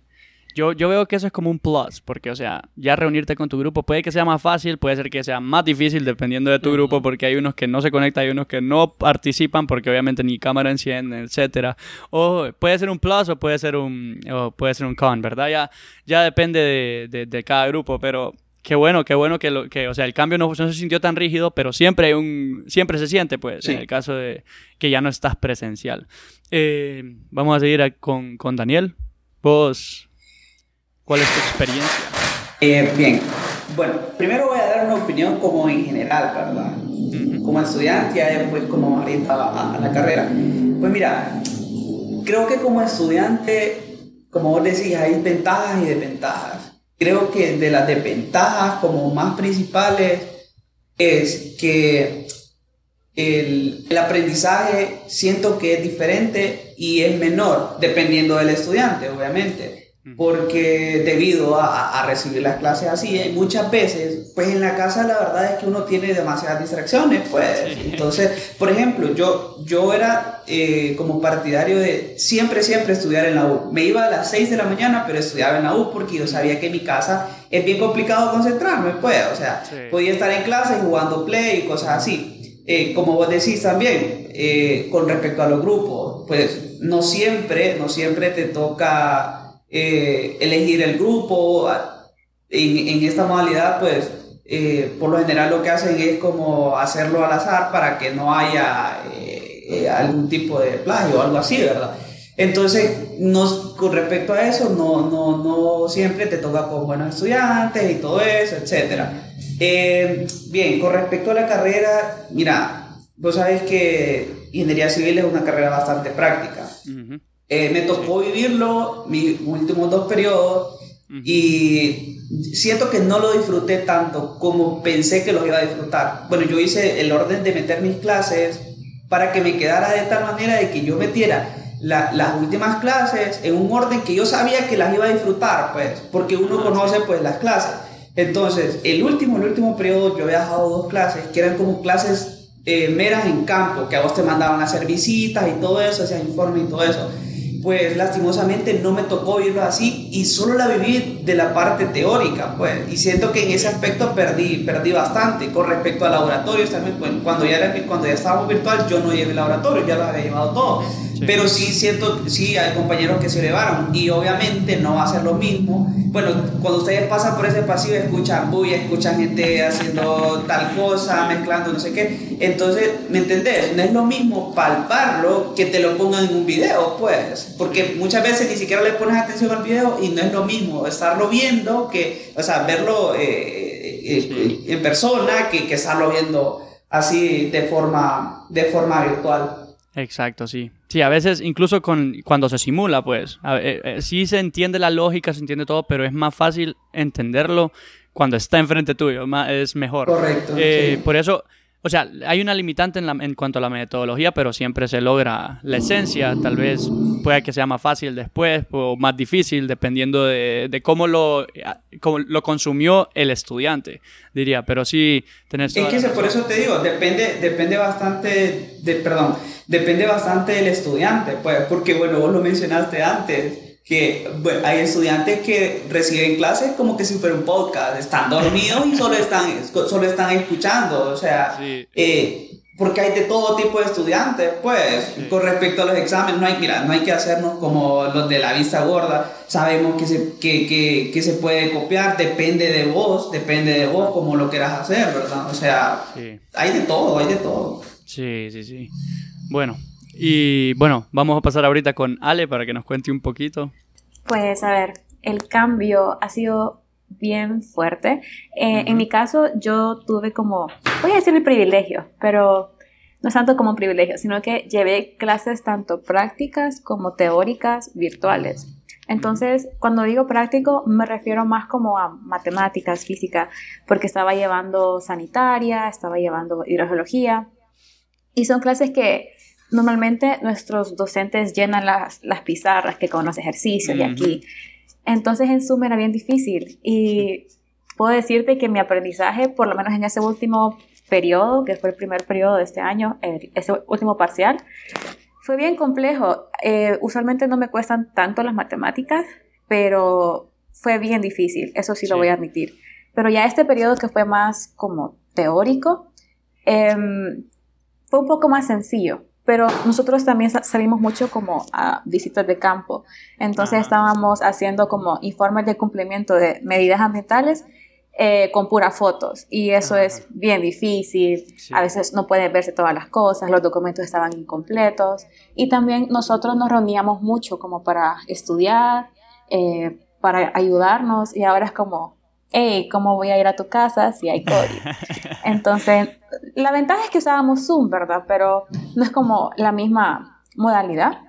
Yo, yo veo que eso es como un plus, porque, o sea, ya reunirte con tu grupo puede que sea más fácil, puede ser que sea más difícil dependiendo de tu grupo, porque hay unos que no se conectan, hay unos que no participan, porque obviamente ni cámara enciende, etcétera. O puede ser un plus o puede ser un, o puede ser un con, ¿verdad? Ya, ya depende de, de cada grupo, pero Qué bueno, qué bueno que, lo, que o sea, el cambio no, se sintió tan rígido, pero siempre hay un, siempre se siente, pues, en el caso de que ya no estás presencial. Eh, vamos a seguir con, con, Daniel. Vos, ¿cuál es tu experiencia? Eh, bien, bueno, primero voy a dar una opinión como en general, ¿verdad? Como estudiante y después como ahorita a, a la carrera. Pues mira, creo que como estudiante, como vos decís, hay ventajas y desventajas creo que de las desventajas como más principales es que el, el, aprendizaje siento que es diferente y es menor dependiendo del estudiante, obviamente porque debido a, a, recibir las clases así, eh, muchas veces, pues en la casa la verdad es que uno tiene demasiadas distracciones, pues. Entonces, por ejemplo, yo, yo era eh, como partidario de siempre, siempre estudiar en la U. Me iba a las 6 de la mañana, pero estudiaba en la U porque yo sabía que en mi casa es bien complicado concentrarme, pues. O sea, podía estar en clase jugando play y cosas así. Eh, como vos decís también, con respecto a los grupos, pues no siempre, no siempre te toca eh, elegir el grupo. En, esta modalidad, pues, eh, por lo general lo que hacen es como hacerlo al azar para que no haya eh, algún tipo de plagio o algo así, ¿verdad? Entonces, nos, con respecto a eso, no, no, no siempre te toca con buenos estudiantes y todo eso, etc. bien, con respecto a la carrera, mira, vos sabes que ingeniería civil es una carrera bastante práctica. Eh, me tocó vivirlo mis últimos dos periodos y siento que no lo disfruté tanto como pensé que lo iba a disfrutar. Bueno, yo hice el orden de meter mis clases para que me quedara de tal manera de que yo metiera las últimas clases en un orden que yo sabía que las iba a disfrutar, pues, porque uno conoce pues las clases. Entonces, el último, el último periodo yo había dejado dos clases que eran como clases eh, meras en campo, que a vos te mandaban a hacer visitas y todo eso, hacían informes y todo eso pues lastimosamente no me tocó vivirlo así y solo la viví de la parte teórica, pues, y siento que en ese aspecto perdí, perdí bastante. Con respecto a laboratorios también, cuando ya, era, cuando ya estábamos virtual, yo no llevé laboratorio, ya lo había llevado Pero sí siento, sí hay compañeros que se elevaron y obviamente no va a ser lo mismo. Bueno, cuando ustedes pasan por ese pasillo escuchan bulla, escuchan gente haciendo tal cosa, mezclando no sé qué. Entonces, ¿me entendés? No es lo mismo palparlo que te lo pongan en un video, pues. Porque muchas veces ni siquiera le pones atención al video y no es lo mismo estarlo viendo que, o sea, verlo eh, eh, eh, en persona que, que estarlo viendo así de forma, de forma virtual. Exacto, sí. Sí, a veces incluso con, cuando se simula, pues, eh, eh, sí se entiende la lógica, se entiende todo, pero es más fácil entenderlo cuando está enfrente tuyo, es mejor. Correcto. Eh, por eso, o sea, hay una limitante en, la, en, cuanto a la metodología, pero siempre se logra la esencia. Tal vez pueda que sea más fácil después o más difícil, dependiendo de, de cómo, lo, cómo lo consumió el estudiante, diría. Pero sí, tenés... Es que por eso te digo, depende, depende bastante, de, perdón, depende bastante del estudiante, pues, porque bueno, vos lo mencionaste antes que bueno, hay estudiantes que reciben clases como que si fuera un podcast, están dormidos y solo están, solo están escuchando, o sea, eh, porque hay de todo tipo de estudiantes, pues, con respecto a los exámenes, no hay, mira, no hay que hacernos como los de la vista gorda, sabemos que se, que, que, que se puede copiar, depende de vos, depende de vos como lo quieras hacer, ¿verdad? O sea, hay de todo, hay de todo. Sí, sí, sí. Bueno, y bueno, vamos a pasar ahorita con Ale para que nos cuente un poquito. Pues a ver, el cambio ha sido bien fuerte. Eh, en mi caso, yo tuve como, voy a decir el privilegio, pero no es tanto como un privilegio, sino que llevé clases tanto prácticas como teóricas virtuales. Entonces, cuando digo práctico, me refiero más como a matemáticas, física, porque estaba llevando sanitaria, estaba llevando hidrogeología, y son clases que normalmente nuestros docentes llenan las, las pizarras que con los ejercicios de aquí. Entonces en Zoom era bien difícil y puedo decirte que mi aprendizaje, por lo menos en ese último periodo, que fue el primer periodo de este año, ese último parcial, fue bien complejo. Eh, usualmente no me cuestan tanto las matemáticas, pero fue bien difícil, eso sí, lo voy a admitir. Pero ya este periodo que fue más como teórico, em, fue un poco más sencillo pero nosotros también salimos mucho como a visitas de campo. Entonces estábamos haciendo como informes de cumplimiento de medidas ambientales eh, con puras fotos. Y eso es bien difícil. A veces no pueden verse todas las cosas, los documentos estaban incompletos. Y también nosotros nos reuníamos mucho como para estudiar, eh, para ayudarnos. Y ahora es como hey, ¿cómo voy a ir a tu casa si hay COVID? Entonces, la ventaja es que usábamos Zoom, ¿verdad? Pero no es como la misma modalidad.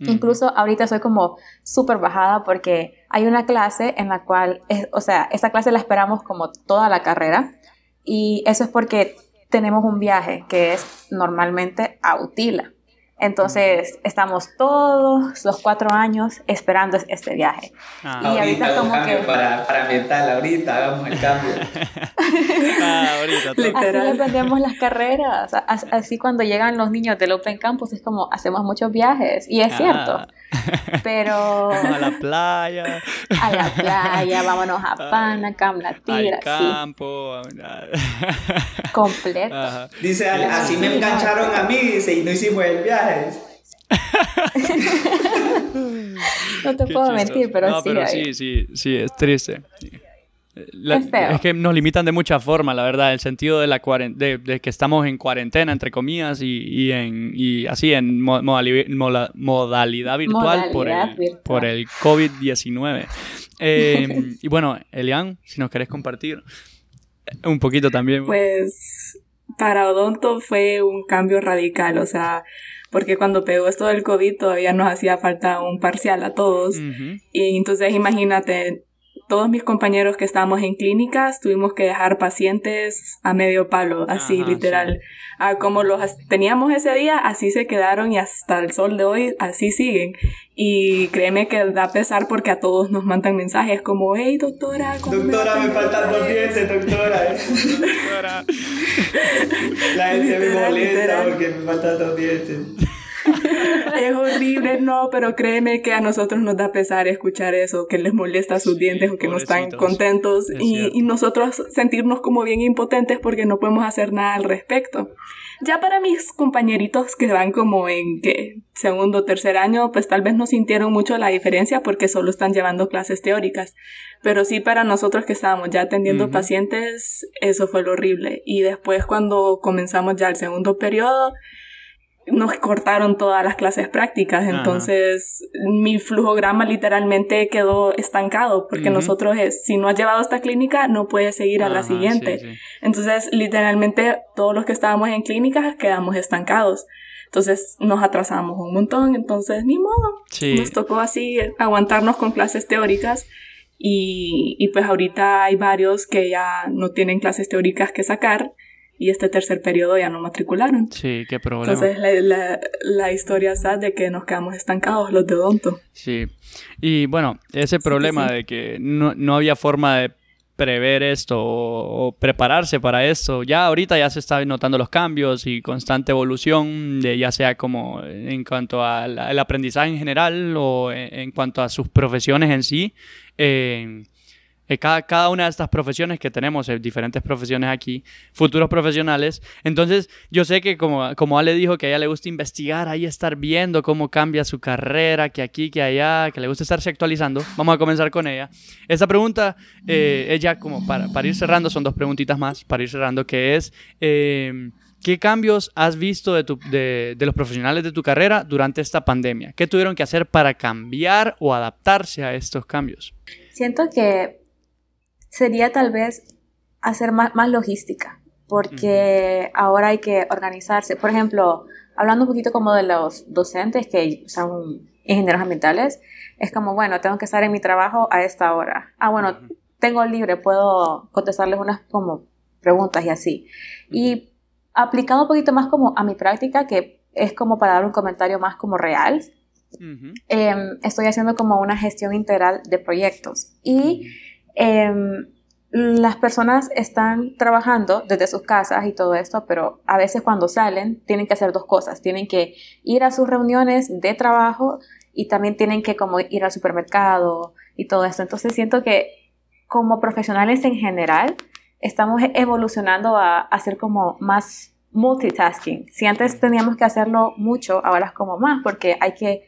Incluso ahorita soy como súper bajada porque hay una clase en la cual, o sea, esa clase la esperamos como toda la carrera y eso es porque tenemos un viaje que es normalmente a Utila. Entonces, estamos todos los cuatro años esperando este viaje. Ah. Y ahorita, como que... Para, para mental, ahorita hagamos el cambio. ah, ahorita. Así aprendemos las carreras. Así cuando llegan los niños del Open Campus es como hacemos muchos viajes. Y es cierto. Ah. Pero... a la playa. A la playa, vámonos a Pana, Tira. Al campo. Completo. Dice, así me engancharon a mí, dice, y no hicimos el viaje. no te puedo mentir, pero, no, sí, pero sí, sí, sí, es triste. es, que nos limitan de mucha forma, la verdad, el sentido de, la de, de que estamos en cuarentena, entre comillas, y, y en, y así en modalidad virtual, por, el, por el COVID-19. Em, y bueno, Elian, si nos querés compartir un poquito también. Pues para Odonto fue un cambio radical, o sea, porque cuando pegó esto del COVID todavía nos hacía falta un parcial a todos. Y entonces imagínate, todos mis compañeros que estábamos en clínicas tuvimos que dejar pacientes a medio palo, así literal. como los teníamos ese día, así se quedaron y hasta el sol de hoy así siguen. Y créeme que da pesar porque a todos nos mandan mensajes como, hey doctora, Doctora, me, faltan dos dientes, doctora. doctora. La gente me molesta porque me faltan dos dientes. es horrible, no, pero créeme que a nosotros nos da pesar escuchar eso, que les molesta sus dientes o que no están contentos y, y, nosotros sentirnos como bien impotentes porque no podemos hacer nada al respecto. Ya para mis compañeritos que van como en que segundo o tercer año, pues tal vez no sintieron mucho la diferencia porque solo están llevando clases teóricas. Pero sí para nosotros que estábamos ya atendiendo pacientes, eso fue lo horrible. Y después cuando comenzamos ya el segundo periodo, nos cortaron todas las clases prácticas, entonces mi flujograma literalmente quedó estancado, porque nosotros es, si no has llevado esta clínica, no puedes seguir a la siguiente. Entonces, literalmente todos los que estábamos en clínicas quedamos estancados. Entonces nos atrasamos un montón, entonces ni modo. Nos tocó así aguantarnos con clases teóricas. Y, y pues ahorita hay varios que ya no tienen clases teóricas que sacar y este tercer periodo ya no matricularon. Sí, qué problema. Entonces la, la, la historia es de que nos quedamos estancados los de odonto. Sí, y bueno, ese problema de que no, no, había forma de prever esto o, prepararse para esto, ya ahorita ya se están notando los cambios y constante evolución, de, ya sea como en cuanto al aprendizaje en general o en, cuanto a sus profesiones en sí. Eh, cada, cada, una de estas profesiones que tenemos, eh, diferentes profesiones aquí, futuros profesionales. Entonces, yo sé que como, como Ale dijo, que a ella le gusta investigar, ahí estar viendo cómo cambia su carrera, que aquí, que allá, que le gusta estarse actualizando. Vamos a comenzar con ella. Esta pregunta, eh, ella como para, para, ir cerrando, son dos preguntitas más para ir cerrando, que es... ¿Qué cambios has visto de, tu, de, de, los profesionales de tu carrera durante esta pandemia? ¿Qué tuvieron que hacer para cambiar o adaptarse a estos cambios? Siento que sería tal vez hacer más, más logística. porque ahora hay que organizarse. Por ejemplo, hablando un poquito como de los docentes que son ingenieros ambientales, es como, bueno, tengo que estar en mi trabajo a esta hora. Ah, bueno, tengo libre, puedo contestarles unas como preguntas y así. Y aplicando un poquito más como a mi práctica, que es como para dar un comentario más como real, em, estoy haciendo como una gestión integral de proyectos. Y em, las personas están trabajando desde sus casas y todo esto, pero a veces cuando salen tienen que hacer dos cosas. Tienen que ir a sus reuniones de trabajo y también tienen que como ir al supermercado y todo esto. Entonces siento que como profesionales en general estamos evolucionando a hacer como más multitasking. Si antes teníamos que hacerlo mucho, ahora es como más porque hay que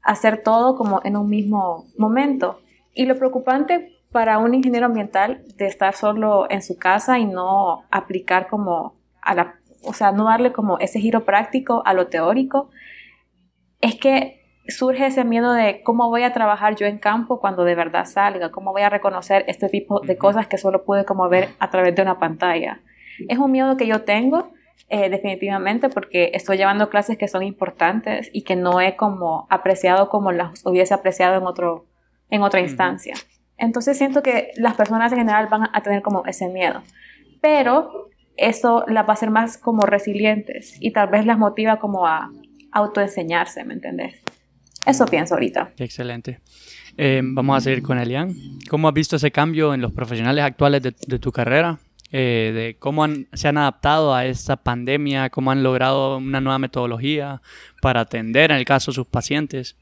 hacer todo como en un mismo momento. Y lo preocupante para un ingeniero ambiental de estar solo en su casa y no aplicar como a la, o sea, no darle como ese giro práctico a lo teórico, es que surge ese miedo de cómo voy a trabajar yo en campo cuando de verdad salga, cómo voy a reconocer este tipo de cosas que solo pude como ver a través de una pantalla. Es un miedo que yo tengo eh, definitivamente porque estoy llevando clases que son importantes y que no he como apreciado como las hubiese apreciado en, otro, en otra instancia. Entonces siento que las personas en general van a tener como ese miedo, pero eso las va a hacer más como resilientes y tal vez las motiva como a autoenseñarse, ¿me entendés? Eso pienso ahorita. Excelente. Eh, vamos a seguir con Elian. ¿Cómo has visto ese cambio en los profesionales actuales de, tu carrera? Eh, de cómo se han adaptado a esta pandemia, cómo han logrado una nueva metodología para atender, en el caso, sus pacientes.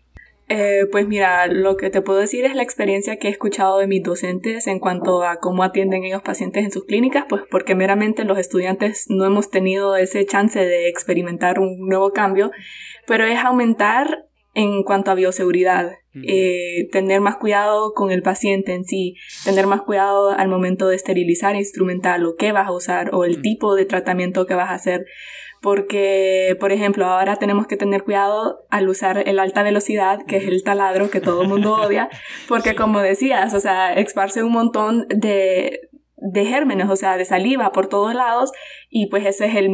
Eh, pues mira, lo que te puedo decir es la experiencia que he escuchado de mis docentes en cuanto a cómo atienden ellos pacientes en sus clínicas, pues porque meramente los estudiantes no hemos tenido ese chance de experimentar un nuevo cambio, pero es aumentar en cuanto a bioseguridad, eh, tener más cuidado con el paciente en sí, tener más cuidado al momento de esterilizar instrumental o qué vas a usar o el tipo de tratamiento que vas a hacer porque, por ejemplo, ahora tenemos que tener cuidado al usar el alta velocidad, que es el taladro que todo el mundo odia, porque como decías, o sea, esparce un montón de, de gérmenes, o sea, de saliva por todos lados, y pues ese es el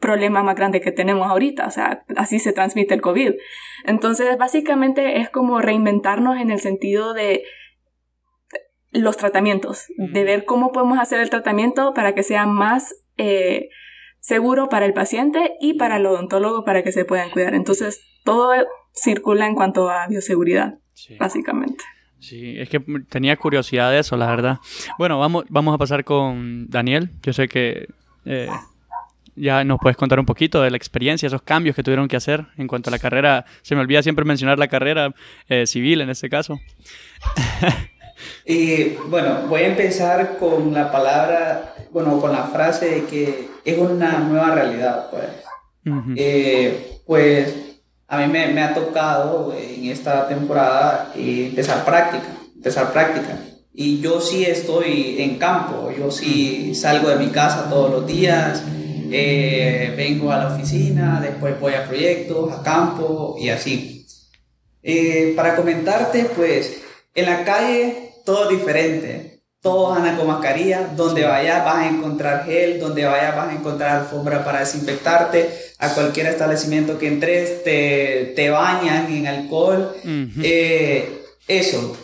problema más grande que tenemos ahorita, o sea, así se transmite el COVID. Entonces, básicamente es como reinventarnos en el sentido de los tratamientos, de ver cómo podemos hacer el tratamiento para que sea más... Eh, seguro para el paciente y para el odontólogo para que se puedan cuidar. Entonces, todo circula en cuanto a bioseguridad, básicamente. Sí, es que tenía curiosidad de eso, la verdad. Bueno, vamos, vamos a pasar con Daniel. Yo sé que eh, ya nos puedes contar un poquito de la experiencia, esos cambios que tuvieron que hacer en cuanto a la carrera. Se me olvida siempre mencionar la carrera eh, civil en este caso. Y bueno, voy a empezar con la palabra, bueno, con la frase de que es una nueva realidad, pues. Eh, pues a mí me, me, ha tocado en esta temporada eh, empezar práctica, empezar práctica. Y yo sí estoy en campo, yo sí salgo de mi casa todos los días, eh, vengo a la oficina, después voy a proyectos, a campo y así. para comentarte, pues en la calle todo diferente. Todos andan con mascarilla. Donde vayas vas a encontrar gel. Donde vayas vas a encontrar alfombra para desinfectarte. A cualquier establecimiento que entres te, te bañan en alcohol. Eh, eso.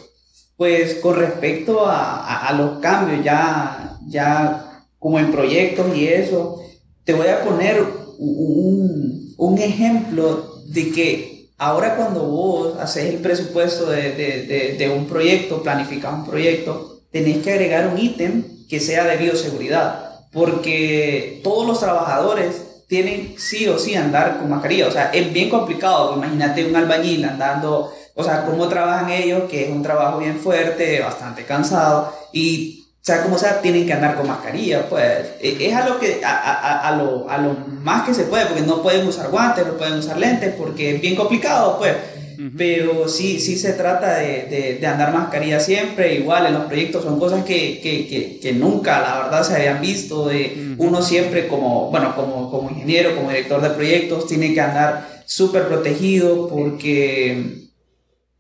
Pues con respecto a, a, los cambios, ya, ya como en proyectos y eso, te voy a poner un, un ejemplo de que Ahora cuando vos haces el presupuesto de, de, de, un proyecto, planificas un proyecto, tenés que agregar un ítem que sea de bioseguridad, porque todos los trabajadores tienen sí o sí andar con mascarilla, o sea, es bien complicado, imagínate un albañil andando, o sea, cómo trabajan ellos, que es un trabajo bien fuerte, bastante cansado, y sea como sea, tienen que andar con mascarilla, pues. E, es a lo, que, a, a, a, lo, a lo más que se puede, porque no pueden usar guantes, no pueden usar lentes, porque es bien complicado, pues. Pero sí, sí se trata de, de, de, andar mascarilla siempre, igual en los proyectos son cosas que, que, que, que nunca, la verdad, se habían visto, de uno siempre como, bueno, como, como ingeniero, como director de proyectos, tiene que andar súper protegido porque,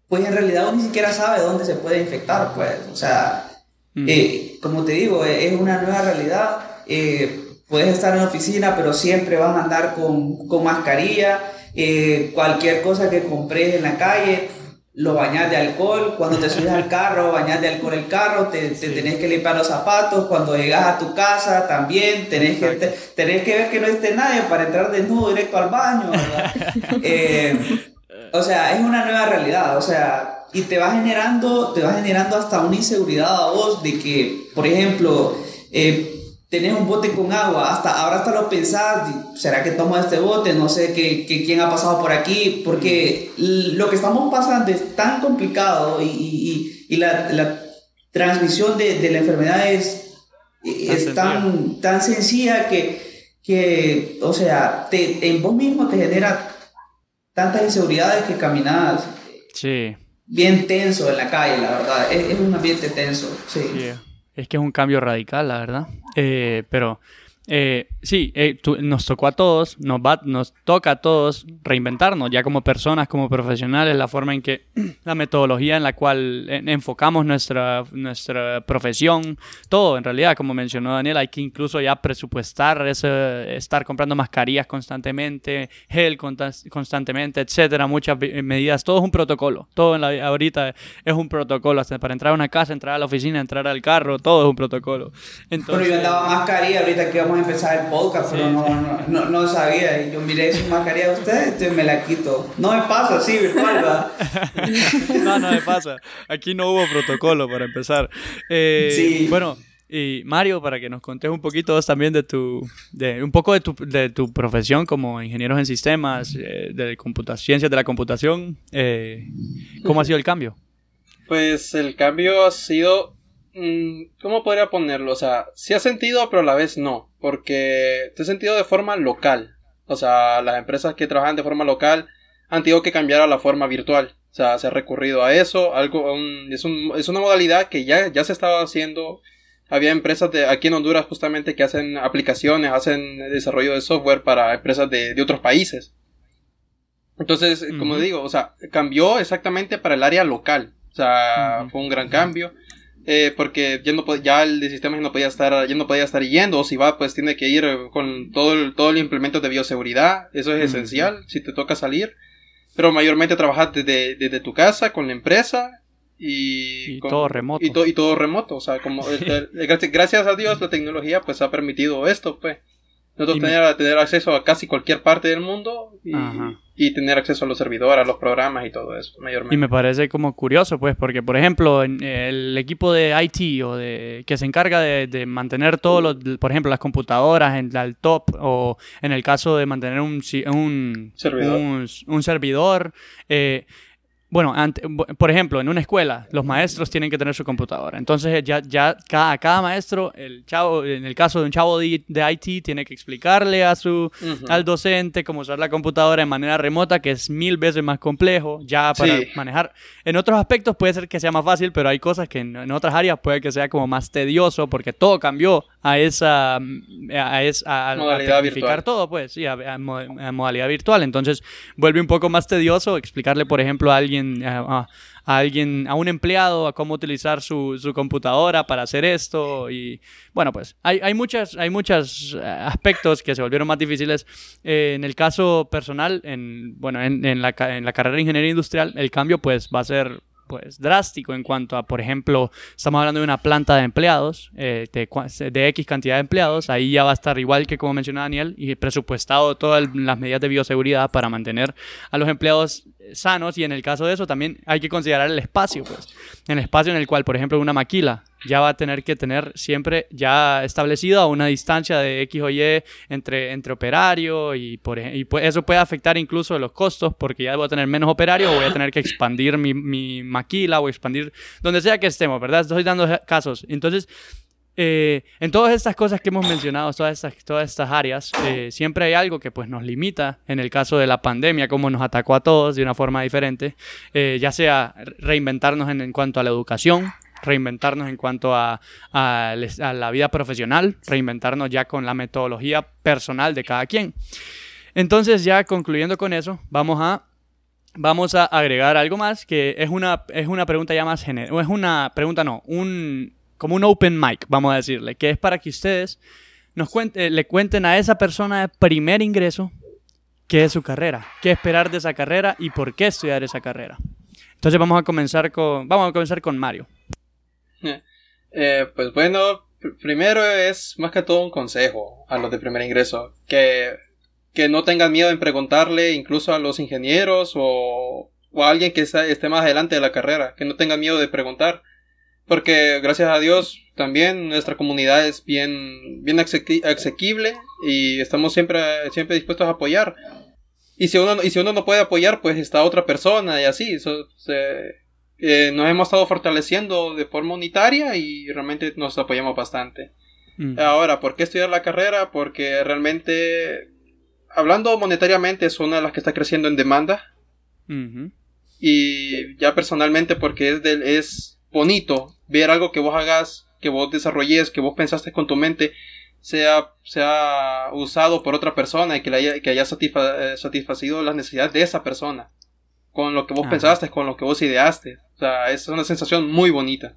pues en realidad uno ni siquiera sabe dónde se puede infectar, pues, o sea, eh, como te digo, es una nueva realidad. Eh, puedes estar en la oficina, pero siempre vas a andar con, con mascarilla. Eh, cualquier cosa que compres en la calle, lo bañas de alcohol. Cuando te subes al carro, bañas de alcohol el carro, te, te tenés que limpiar los zapatos. Cuando llegas a tu casa, también tenés que, tenés que ver que no esté nadie para entrar desnudo directo al baño. Eh, o sea, es una nueva realidad. O sea, y te va generando, te va generando hasta una inseguridad a vos de que, por ejemplo, eh, tenés un bote con agua, hasta ahora hasta lo pensás, ¿será que tomo este bote? No sé qué, quién ha pasado por aquí, porque lo que estamos pasando es tan complicado y, y, y la, la, transmisión de, de, la enfermedad es, es tan, tan sencilla que, que, o sea, te, en vos mismo te genera tantas inseguridades que caminas sí. bien tenso en la calle, la verdad, es, es un ambiente tenso, sí. Es que es un cambio radical, la verdad. Eh, pero eh, sí, eh, nos tocó a todos, nos, va, nos toca a todos reinventarnos, ya como personas, como profesionales, la forma en que la metodología en la cual enfocamos nuestra, nuestra profesión, todo en realidad, como mencionó Daniel, hay que incluso ya presupuestar, ese, estar comprando mascarillas constantemente, gel constantemente, etcétera, muchas medidas, todo es un protocolo, todo en la, ahorita es un protocolo, hasta para entrar a una casa, entrar a la oficina, entrar al carro, todo es un protocolo. Entonces, pero yo andaba mascarilla ahorita que vamos a empezar el podcast, pero no, no, no, sabía. Y yo miré su mascarilla de usted, entonces me la quito. No me pasa, sí, virtual, no, no me pasa. Aquí no hubo protocolo para empezar. Eh, sí. Bueno. Y Mario, para que nos contes un poquito también de tu, de, un poco de tu, de tu profesión como ingenieros en sistemas, eh, de computación, ciencias de la computación, eh, ¿cómo ha sido el cambio? Pues el cambio ha sido ¿Cómo podría ponerlo? O sea, sí ha sentido, pero a la vez no. Porque te he sentido de forma local. O sea, las empresas que trabajan de forma local han tenido que cambiar a la forma virtual. O sea, se ha recurrido a eso. Algo, es, un, es, una modalidad que ya, ya se estaba haciendo. Había empresas de aquí en Honduras justamente que hacen aplicaciones, hacen desarrollo de software para empresas de, de otros países. Entonces, como digo, o sea, cambió exactamente para el área local. O sea, fue un gran cambio. Eh, porque ya, no, ya el sistema ya no podía estar ya no podía estar yendo o si va pues tiene que ir con todo el, todo el implemento de bioseguridad eso es esencial si te toca salir pero mayormente trabajar desde, desde tu casa con la empresa y, todo remoto. y, y, todo remoto o sea como gracias a Dios la tecnología pues ha permitido esto pues nosotros tener, tener acceso a casi cualquier parte del mundo y, y, tener acceso a los servidores, a los programas y todo eso, mayormente. Y me parece como curioso, pues, porque, por ejemplo, en el equipo de IT o de que se encarga de, de mantener todos los, por ejemplo, las computadoras en el top o en el caso de mantener un, un servidor, un, un servidor eh, bueno, por ejemplo, en una escuela, los maestros tienen que tener su computadora. Entonces, ya, ya cada, cada maestro, el chavo, en el caso de un chavo de, IT, tiene que explicarle a su, al docente cómo usar la computadora de manera remota, que es mil veces más complejo, ya para manejar. En otros aspectos puede ser que sea más fácil, pero hay cosas que en, otras áreas puede que sea como más tedioso, porque todo cambió a esa, a, esa, modalidad virtual. todo, pues, sí, a, modalidad virtual. Entonces, vuelve un poco más tedioso explicarle, por ejemplo, a alguien a, alguien, a un empleado, a cómo utilizar su, computadora para hacer esto. Y bueno, pues hay, hay, muchas, hay muchos eh, aspectos que se volvieron más difíciles. Eh, en el caso personal, en, bueno, en, en, la, en la carrera de ingeniería industrial, el cambio pues va a ser pues drástico en cuanto a, por ejemplo, estamos hablando de una planta de empleados, eh, de, de, X cantidad de empleados, ahí ya va a estar igual que como mencionaba Daniel, y presupuestado todas las medidas de bioseguridad para mantener a los empleados sanos y en el caso de eso también hay que considerar el espacio, pues, el espacio en el cual, por ejemplo, una maquila ya va a tener que tener siempre ya establecido a una distancia de X o Y entre, entre operario y, por, pues eso puede afectar incluso los costos porque ya voy a tener menos operario o voy a tener que expandir mi, mi maquila o expandir donde sea que estemos, ¿verdad? Estoy dando casos. Entonces, eh, en todas estas cosas que hemos mencionado, todas estas, todas estas áreas, eh, siempre hay algo que pues nos limita, en el caso de la pandemia, como nos atacó a todos de una forma diferente, eh, ya sea reinventarnos en, en, cuanto a la educación, reinventarnos en cuanto a, la vida profesional, reinventarnos ya con la metodología personal de cada quien. Entonces ya concluyendo con eso, vamos a vamos a agregar algo más que es una, es una pregunta ya más general, es una pregunta no, un, como un open mic, vamos a decirle, que es para que ustedes nos cuente, le cuenten a esa persona de primer ingreso qué es su carrera, qué esperar de esa carrera y por qué estudiar esa carrera. Entonces vamos a comenzar con, vamos a comenzar con Mario. Eh, pues bueno, primero es más que todo un consejo a los de primer ingreso, que, que no tengan miedo en preguntarle incluso a los ingenieros o, o a alguien que esté más adelante de la carrera, que no tengan miedo de preguntar, porque gracias a Dios también nuestra comunidad es bien, bien asequible y estamos siempre, siempre dispuestos a apoyar. Y si, uno, y si uno no puede apoyar, pues está otra persona y así. Eh, nos hemos estado fortaleciendo de forma unitaria y realmente nos apoyamos bastante. Mm. Ahora, ¿por qué estudiar la carrera? Porque realmente, hablando monetariamente, es una de las que está creciendo en demanda. Y ya personalmente, porque es, del, es bonito ver algo que vos hagas, que vos desarrolles, que vos pensaste con tu mente, sea, sea usado por otra persona y que, le haya, que haya eh, satisfacido las necesidades de esa persona. Con lo que vos pensaste, con lo que vos ideaste. O sea, es una sensación muy bonita.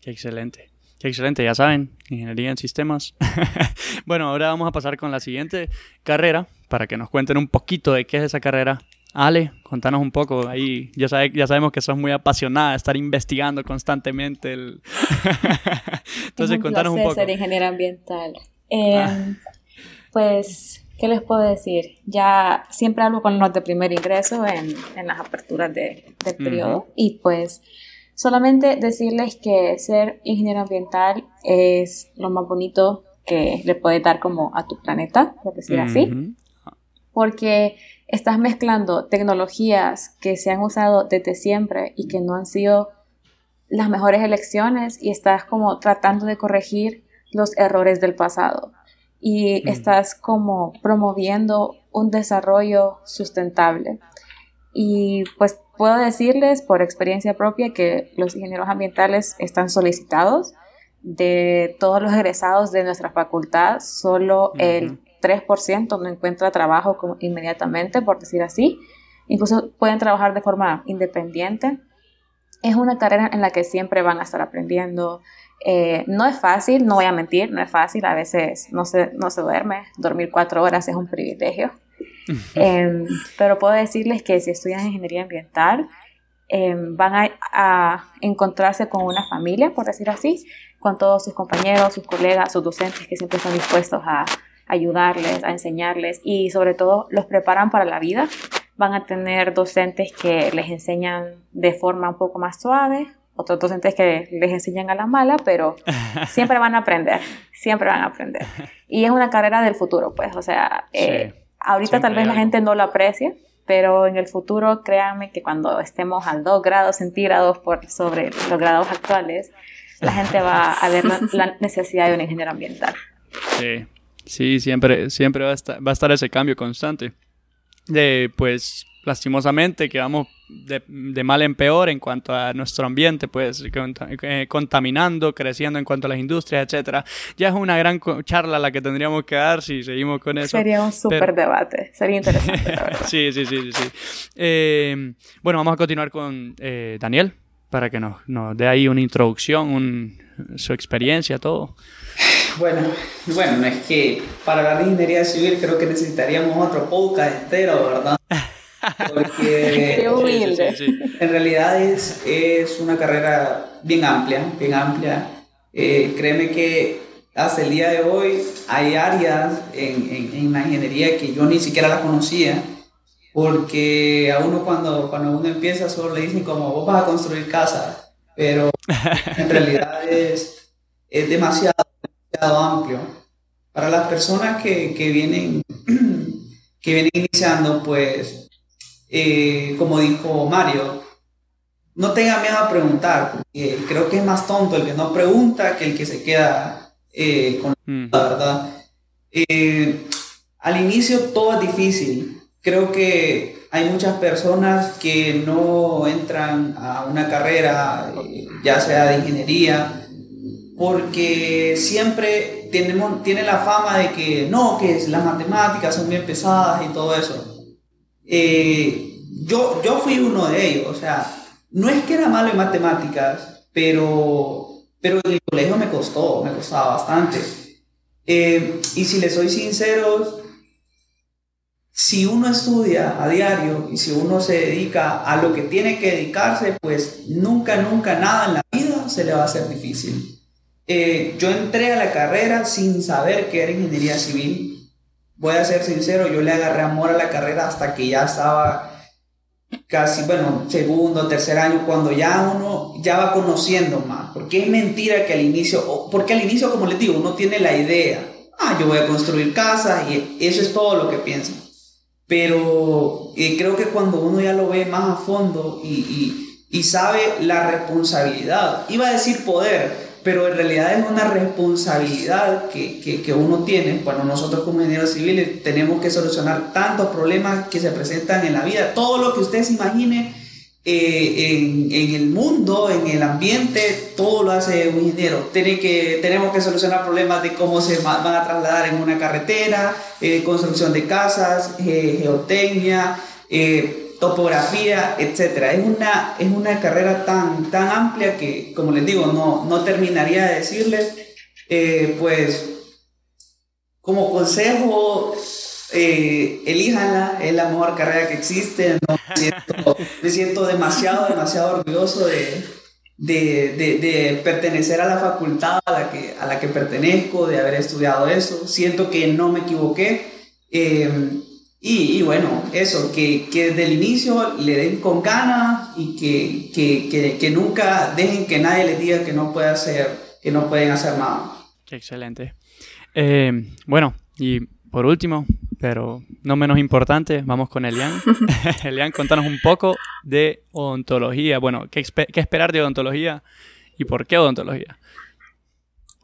Qué excelente. Qué excelente, ya saben, ingeniería en sistemas. bueno, ahora vamos a pasar con la siguiente carrera para que nos cuenten un poquito de qué es esa carrera. Ale, contanos un poco. Ahí ya, ya sabemos que sos muy apasionada de estar investigando constantemente. El... Entonces, contanos un poco. ser ingeniero ambiental. Em, ah. Pues, ¿qué les puedo decir? Ya siempre hablo con los de primer ingreso en, en las aperturas de, del periodo. Y pues solamente decirles que ser ingeniero ambiental es lo más bonito que le puede dar como a tu planeta, por decir así, porque estás mezclando tecnologías que se han usado desde siempre y que no han sido las mejores elecciones y estás como tratando de corregir los errores del pasado y mm. estás como promoviendo un desarrollo sustentable. Y pues puedo decirles por experiencia propia que los ingenieros ambientales están solicitados. De todos los egresados de nuestra facultad, solo el 3% no encuentra trabajo inmediatamente, por decir así. Incluso pueden trabajar de forma independiente. Es una carrera en la que siempre van a estar aprendiendo, eh, no es fácil, no voy a mentir, no es fácil, a veces no se, no se duerme, dormir cuatro horas es un privilegio, em, pero puedo decirles que si estudian ingeniería ambiental, em, van a, encontrarse con una familia, por decir así, con todos sus compañeros, sus colegas, sus docentes que siempre están dispuestos a ayudarles, a enseñarles y sobre todo los preparan para la vida. Van a tener docentes que les enseñan de forma un poco más suave, otros docentes que les enseñan a la mala, pero siempre van a aprender, siempre van a aprender. Y es una carrera del futuro, pues, o sea, eh, ahorita tal vez la gente no lo aprecie, pero en el futuro créanme que cuando estemos a 2 grados centígrados por sobre los grados actuales, la gente va a ver la, necesidad de un ingeniero ambiental. Sí, sí, siempre, siempre va a estar, va a estar ese cambio constante. De, pues, lastimosamente que vamos de, mal en peor en cuanto a nuestro ambiente, pues eh, contaminando, creciendo en cuanto a las industrias, etcétera. Ya es una gran charla la que tendríamos que dar si seguimos con eso. Sería un súper debate, sería interesante. sí, sí, sí, sí. Eh, bueno, vamos a continuar con eh, Daniel para que nos, nos, dé ahí una introducción, su experiencia, todo. Bueno, bueno, es que para hablar de ingeniería civil creo que necesitaríamos otro podcast entero, ¿verdad? Porque en realidad es, es una carrera bien amplia, bien amplia. Eh, créeme que hasta el día de hoy hay áreas en, en, en, la ingeniería que yo ni siquiera la conocía, porque a uno cuando, cuando uno empieza solo le dicen como vos vas a construir casa, pero en realidad es, es demasiado, amplio. Para las personas que, que vienen, que vienen iniciando, pues eh, como dijo Mario, no tenga miedo a preguntar, porque creo que es más tonto el que no pregunta que el que se queda eh, con la verdad. Eh, al inicio todo es difícil. Creo que hay muchas personas que no entran a una carrera, ya sea de ingeniería, porque siempre tenemos, tiene la fama de que no, que las matemáticas son bien pesadas y todo eso. Eh, yo, yo fui uno de ellos, o sea, no es que era malo en matemáticas, pero, pero el colegio me costó, me costaba bastante. Eh, y si les soy sincero, si uno estudia a diario y si uno se dedica a lo que tiene que dedicarse, pues nunca, nunca nada en la vida se le va a hacer difícil. Eh, yo entré a la carrera sin saber que era ingeniería civil. Voy a ser sincero, yo le agarré amor a la carrera hasta que ya estaba casi, bueno, segundo, tercer año, cuando ya uno ya va conociendo más. Porque es mentira que al inicio, porque al inicio, como les digo, uno tiene la idea, ah, yo voy a construir casa y eso es todo lo que piensa. Pero eh, creo que cuando uno ya lo ve más a fondo y, y, y sabe la responsabilidad, iba a decir poder, pero en realidad es una responsabilidad que, que, que, uno tiene. Bueno, nosotros como ingenieros civiles tenemos que solucionar tantos problemas que se presentan en la vida. Todo lo que usted se imagine eh, en, en, el mundo, en el ambiente, todo lo hace un ingeniero. Tiene que, tenemos que solucionar problemas de cómo se van a trasladar en una carretera, eh, construcción de casas, eh, geotecnia. Topografía, etcétera. Es una, es una carrera tan, tan amplia que, como les digo, no, no terminaría de decirles, eh, pues, como consejo, eh, es la mejor carrera que existe. me, siento, demasiado, demasiado orgulloso de, de, de, de, pertenecer a la facultad a la, que, a la que pertenezco, de haber estudiado eso. Siento que no me equivoqué. Eh, y, bueno, eso, que, que, desde el inicio le den con ganas y que, que, que, nunca dejen que nadie les diga que no, puede hacer, que no pueden hacer nada. Excelente. Eh, bueno, y por último, pero no menos importante, vamos con Elian. Elian, contanos un poco de odontología. Bueno, ¿qué, qué esperar de odontología y por qué odontología?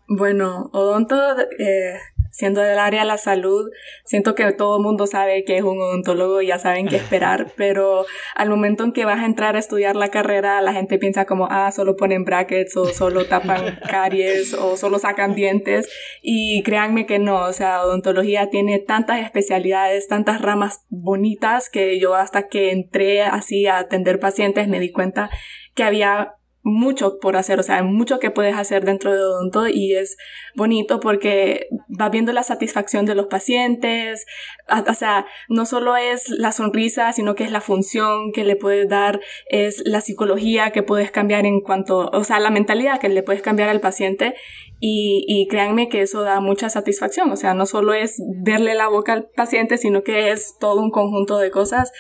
Bueno, odonto eh, siendo del área de la salud, siento que todo el mundo sabe que es un odontólogo y ya saben qué esperar, pero al momento en que vas a entrar a estudiar la carrera, la gente piensa como, ah, solo ponen brackets o solo tapan caries o solo sacan dientes y créanme que no, o sea, odontología tiene tantas especialidades, tantas ramas bonitas que yo hasta que entré así a atender pacientes me di cuenta que había mucho por hacer, o sea, mucho que puedes hacer dentro de Odonto y es bonito porque vas viendo la satisfacción de los pacientes, o sea, no solo es la sonrisa, sino que es la función que le puedes dar, es la psicología que puedes cambiar en cuanto, o sea, la mentalidad que le puedes cambiar al paciente y, y créanme que eso da mucha satisfacción, o sea, no solo es verle la boca al paciente, sino que es todo un conjunto de cosas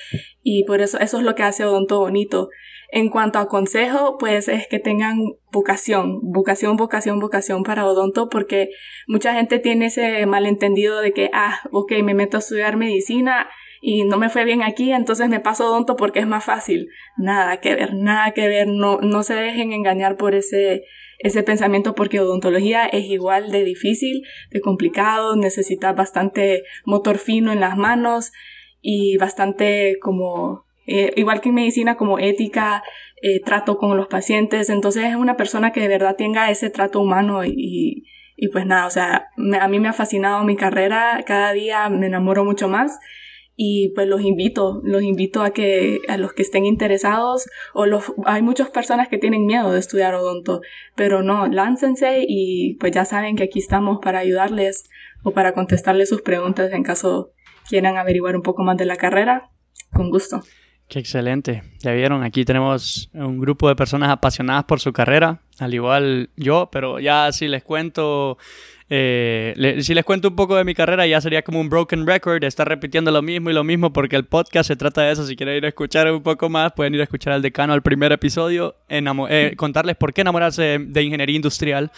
y por eso eso es lo que hace Odonto bonito. En cuanto a consejo, pues es que tengan vocación, vocación, vocación, vocación para odonto, porque mucha gente tiene ese malentendido de que, ah, ok, me meto a estudiar medicina y no me fue bien aquí, entonces me paso odonto porque es más fácil. Nada que ver, nada que ver, no, no se dejen engañar por ese, ese pensamiento porque odontología es igual de difícil, de complicado, necesita bastante motor fino en las manos y bastante como eh, igual que en medicina como ética, eh, trato con los pacientes, entonces es una persona que de verdad tenga ese trato humano y, y pues nada, o sea, a mí me ha fascinado mi carrera, cada día me enamoro mucho más y pues los invito, los invito a que a los que estén interesados o los hay muchas personas que tienen miedo de estudiar odonto, pero no, láncense y pues ya saben que aquí estamos para ayudarles o para contestarles sus preguntas en caso quieran averiguar un poco más de la carrera, con gusto. Qué excelente. Ya vieron, aquí tenemos un grupo de personas apasionadas por su carrera, al igual yo, pero ya si les cuento, eh, si les cuento un poco de mi carrera, ya sería como un broken record, estar repitiendo lo mismo y lo mismo, porque el podcast se trata de eso. Si quieren ir a escuchar un poco más, pueden ir a escuchar al decano al primer episodio, eh, contarles por qué enamorarse de, ingeniería industrial.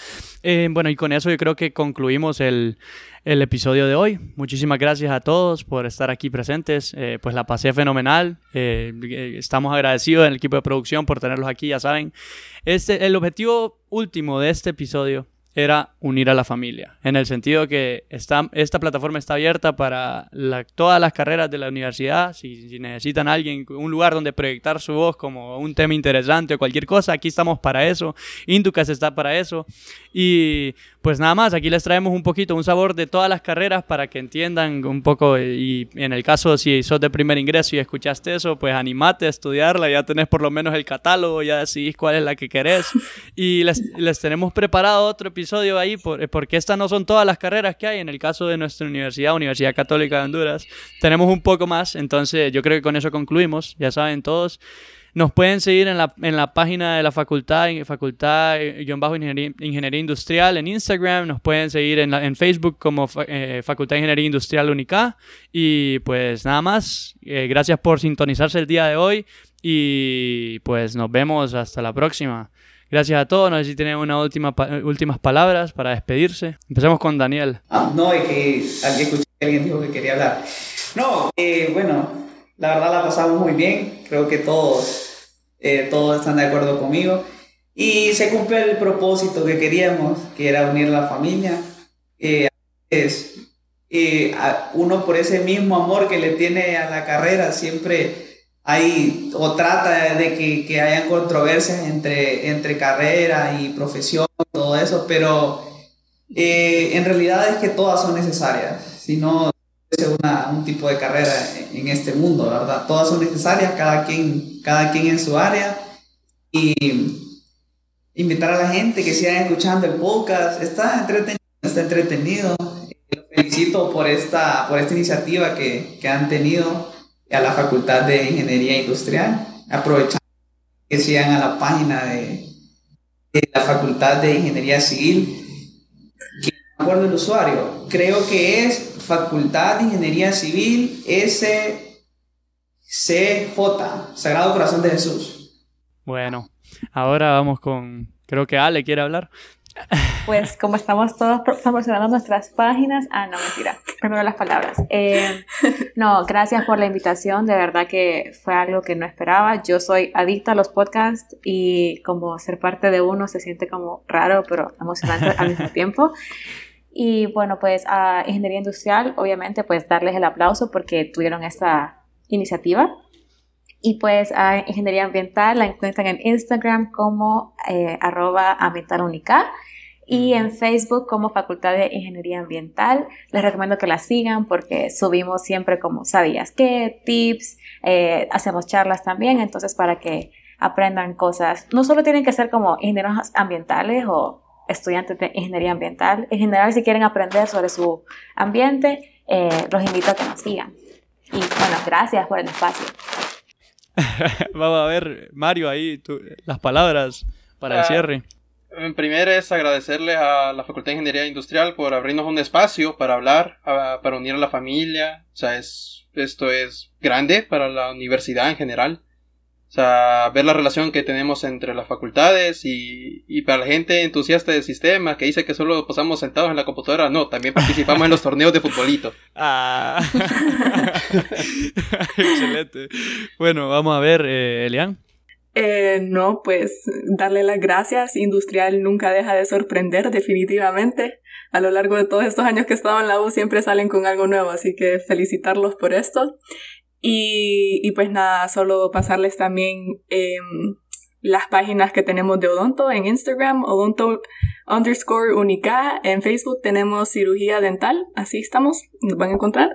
Eh, bueno, y con eso yo creo que concluimos el el episodio de hoy. Muchísimas gracias a todos por estar aquí presentes. Eh, pues la pasé fenomenal. Eh, eh, estamos agradecidos en el equipo de producción por tenerlos aquí, ya saben. Este, el objetivo último de este episodio era unir a la familia, en el sentido que esta, plataforma está abierta para todas las carreras de la universidad, si, necesitan alguien, un lugar donde proyectar su voz como un tema interesante o cualquier cosa, aquí estamos para eso, Inducas está para eso, Y pues nada más, aquí les traemos un poquito, un sabor de todas las carreras para que entiendan un poco y en el caso si sos de primer ingreso y escuchaste eso, pues animate a estudiarla, ya tenés por lo menos el catálogo, ya decidís cuál es la que querés. Y les, les tenemos preparado otro episodio ahí porque estas no son todas las carreras que hay. En el caso de nuestra universidad, Universidad Católica de Honduras, tenemos un poco más, entonces yo creo que con eso concluimos, ya saben todos. Nos pueden seguir en la, en la página de la facultad, facultad-ingeniería Ingeniería Industrial en Instagram. Nos pueden seguir en, en Facebook como eh, Facultad de Ingeniería Industrial UNICA. Y pues nada más. Eh, gracias por sintonizarse el día de hoy. Y pues nos vemos hasta la próxima. Gracias a todos. No sé si tienen unas última, últimas palabras para despedirse. Empecemos con Daniel. Ah, no, es que alguien, alguien dijo que quería hablar. No, eh, bueno, la verdad la pasamos muy bien, creo que todos, eh, todos están de acuerdo conmigo. Y se cumplió el propósito que queríamos, que era unir la familia. Eh, es, eh, uno por ese mismo amor que le tiene a la carrera, siempre hay o trata de que, que hayan controversias entre, entre carrera y profesión, todo eso, pero en realidad es que todas son necesarias. Si no, una, un tipo de carrera en este mundo, ¿verdad? Todas son necesarias, cada quien, cada quien en su área. Y invitar a la gente que sigan escuchando el podcast. Está entretenido, está entretenido. Felicito por esta, por esta iniciativa que, que han tenido a la Facultad de Ingeniería Industrial. Aprovechando que sigan a la página de, de la Facultad de Ingeniería Civil. Que no acuerdo el usuario, creo que es Facultad de Ingeniería Civil SCJ, Sagrado Corazón de Jesús. Bueno, ahora vamos con, creo que Ale quiere hablar. Pues como estamos todos promocionando nuestras páginas, ah, no, mentira, primero las palabras. Eh, no, gracias por la invitación, de verdad que fue algo que no esperaba. Yo soy adicta a los podcasts y como ser parte de uno se siente como raro, pero emocionante al mismo tiempo. Y bueno, pues a Ingeniería Industrial, obviamente, pues darles el aplauso porque tuvieron esta iniciativa. Y pues a Ingeniería Ambiental la encuentran en Instagram como eh, arroba ambientalunica y en Facebook como Facultad de Ingeniería Ambiental. Les recomiendo que la sigan porque subimos siempre como sabías qué, tips, eh, hacemos charlas también, entonces para que aprendan cosas. No solo tienen que ser como ingenieros ambientales o estudiantes de ingeniería ambiental. En general, si quieren aprender sobre su ambiente, eh, los invito a que nos sigan. Y bueno, gracias por el espacio. Vamos a ver, Mario, ahí las palabras para el ah, cierre. En primero es agradecerle a la Facultad de Ingeniería Industrial por abrirnos un espacio para hablar, para unir a la familia. O sea, es, esto es grande para la universidad en general. O sea, ver la relación que tenemos entre las facultades y, y para la gente entusiasta del sistema que dice que solo pasamos sentados en la computadora, no, también participamos en los torneos de futbolito. Ah. Excelente. Bueno, vamos a ver, eh, Elian. Eh, no, pues darle las gracias. Industrial nunca deja de sorprender, definitivamente. A lo largo de todos estos años que he estado en la U siempre salen con algo nuevo, así que felicitarlos por esto. Y, y pues nada, solo pasarles también em, las páginas que tenemos de Odonto en Instagram, Odonto underscore Unica, en Facebook tenemos cirugía dental, así estamos, nos van a encontrar.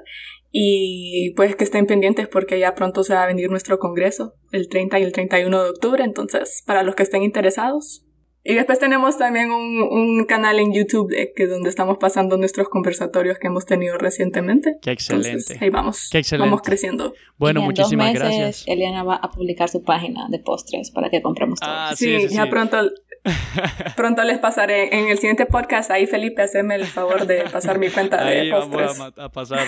Y pues que estén pendientes porque ya pronto se va a venir nuestro congreso, el 30 y el 31 de octubre, entonces para los que estén interesados, y después tenemos también un, un canal en YouTube de, que donde estamos pasando nuestros conversatorios que hemos tenido recientemente. Qué excelente. ahí vamos. Qué excelente. Vamos creciendo. Bueno, y en muchísimas dos meses, gracias. Eliana va a publicar su página de postres para que compremos todo. Ah, sí, sí, sí, ya sí. pronto Pronto les pasaré en el siguiente podcast. Ahí, Felipe, haceme el favor de pasar mi cuenta de Ahí postres. vamos a, a pasar.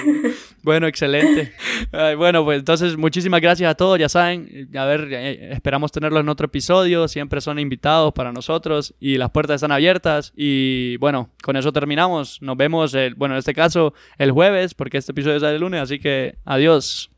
Bueno, excelente. Ay, bueno, pues entonces muchísimas gracias a todos. Ya saben, a ver, eh, esperamos tenerlos en otro episodio. Siempre son invitados para nosotros y las puertas están abiertas. Y bueno, con eso terminamos. Nos vemos, el, bueno, en este caso, el jueves, porque este episodio sale el lunes. Así que adiós.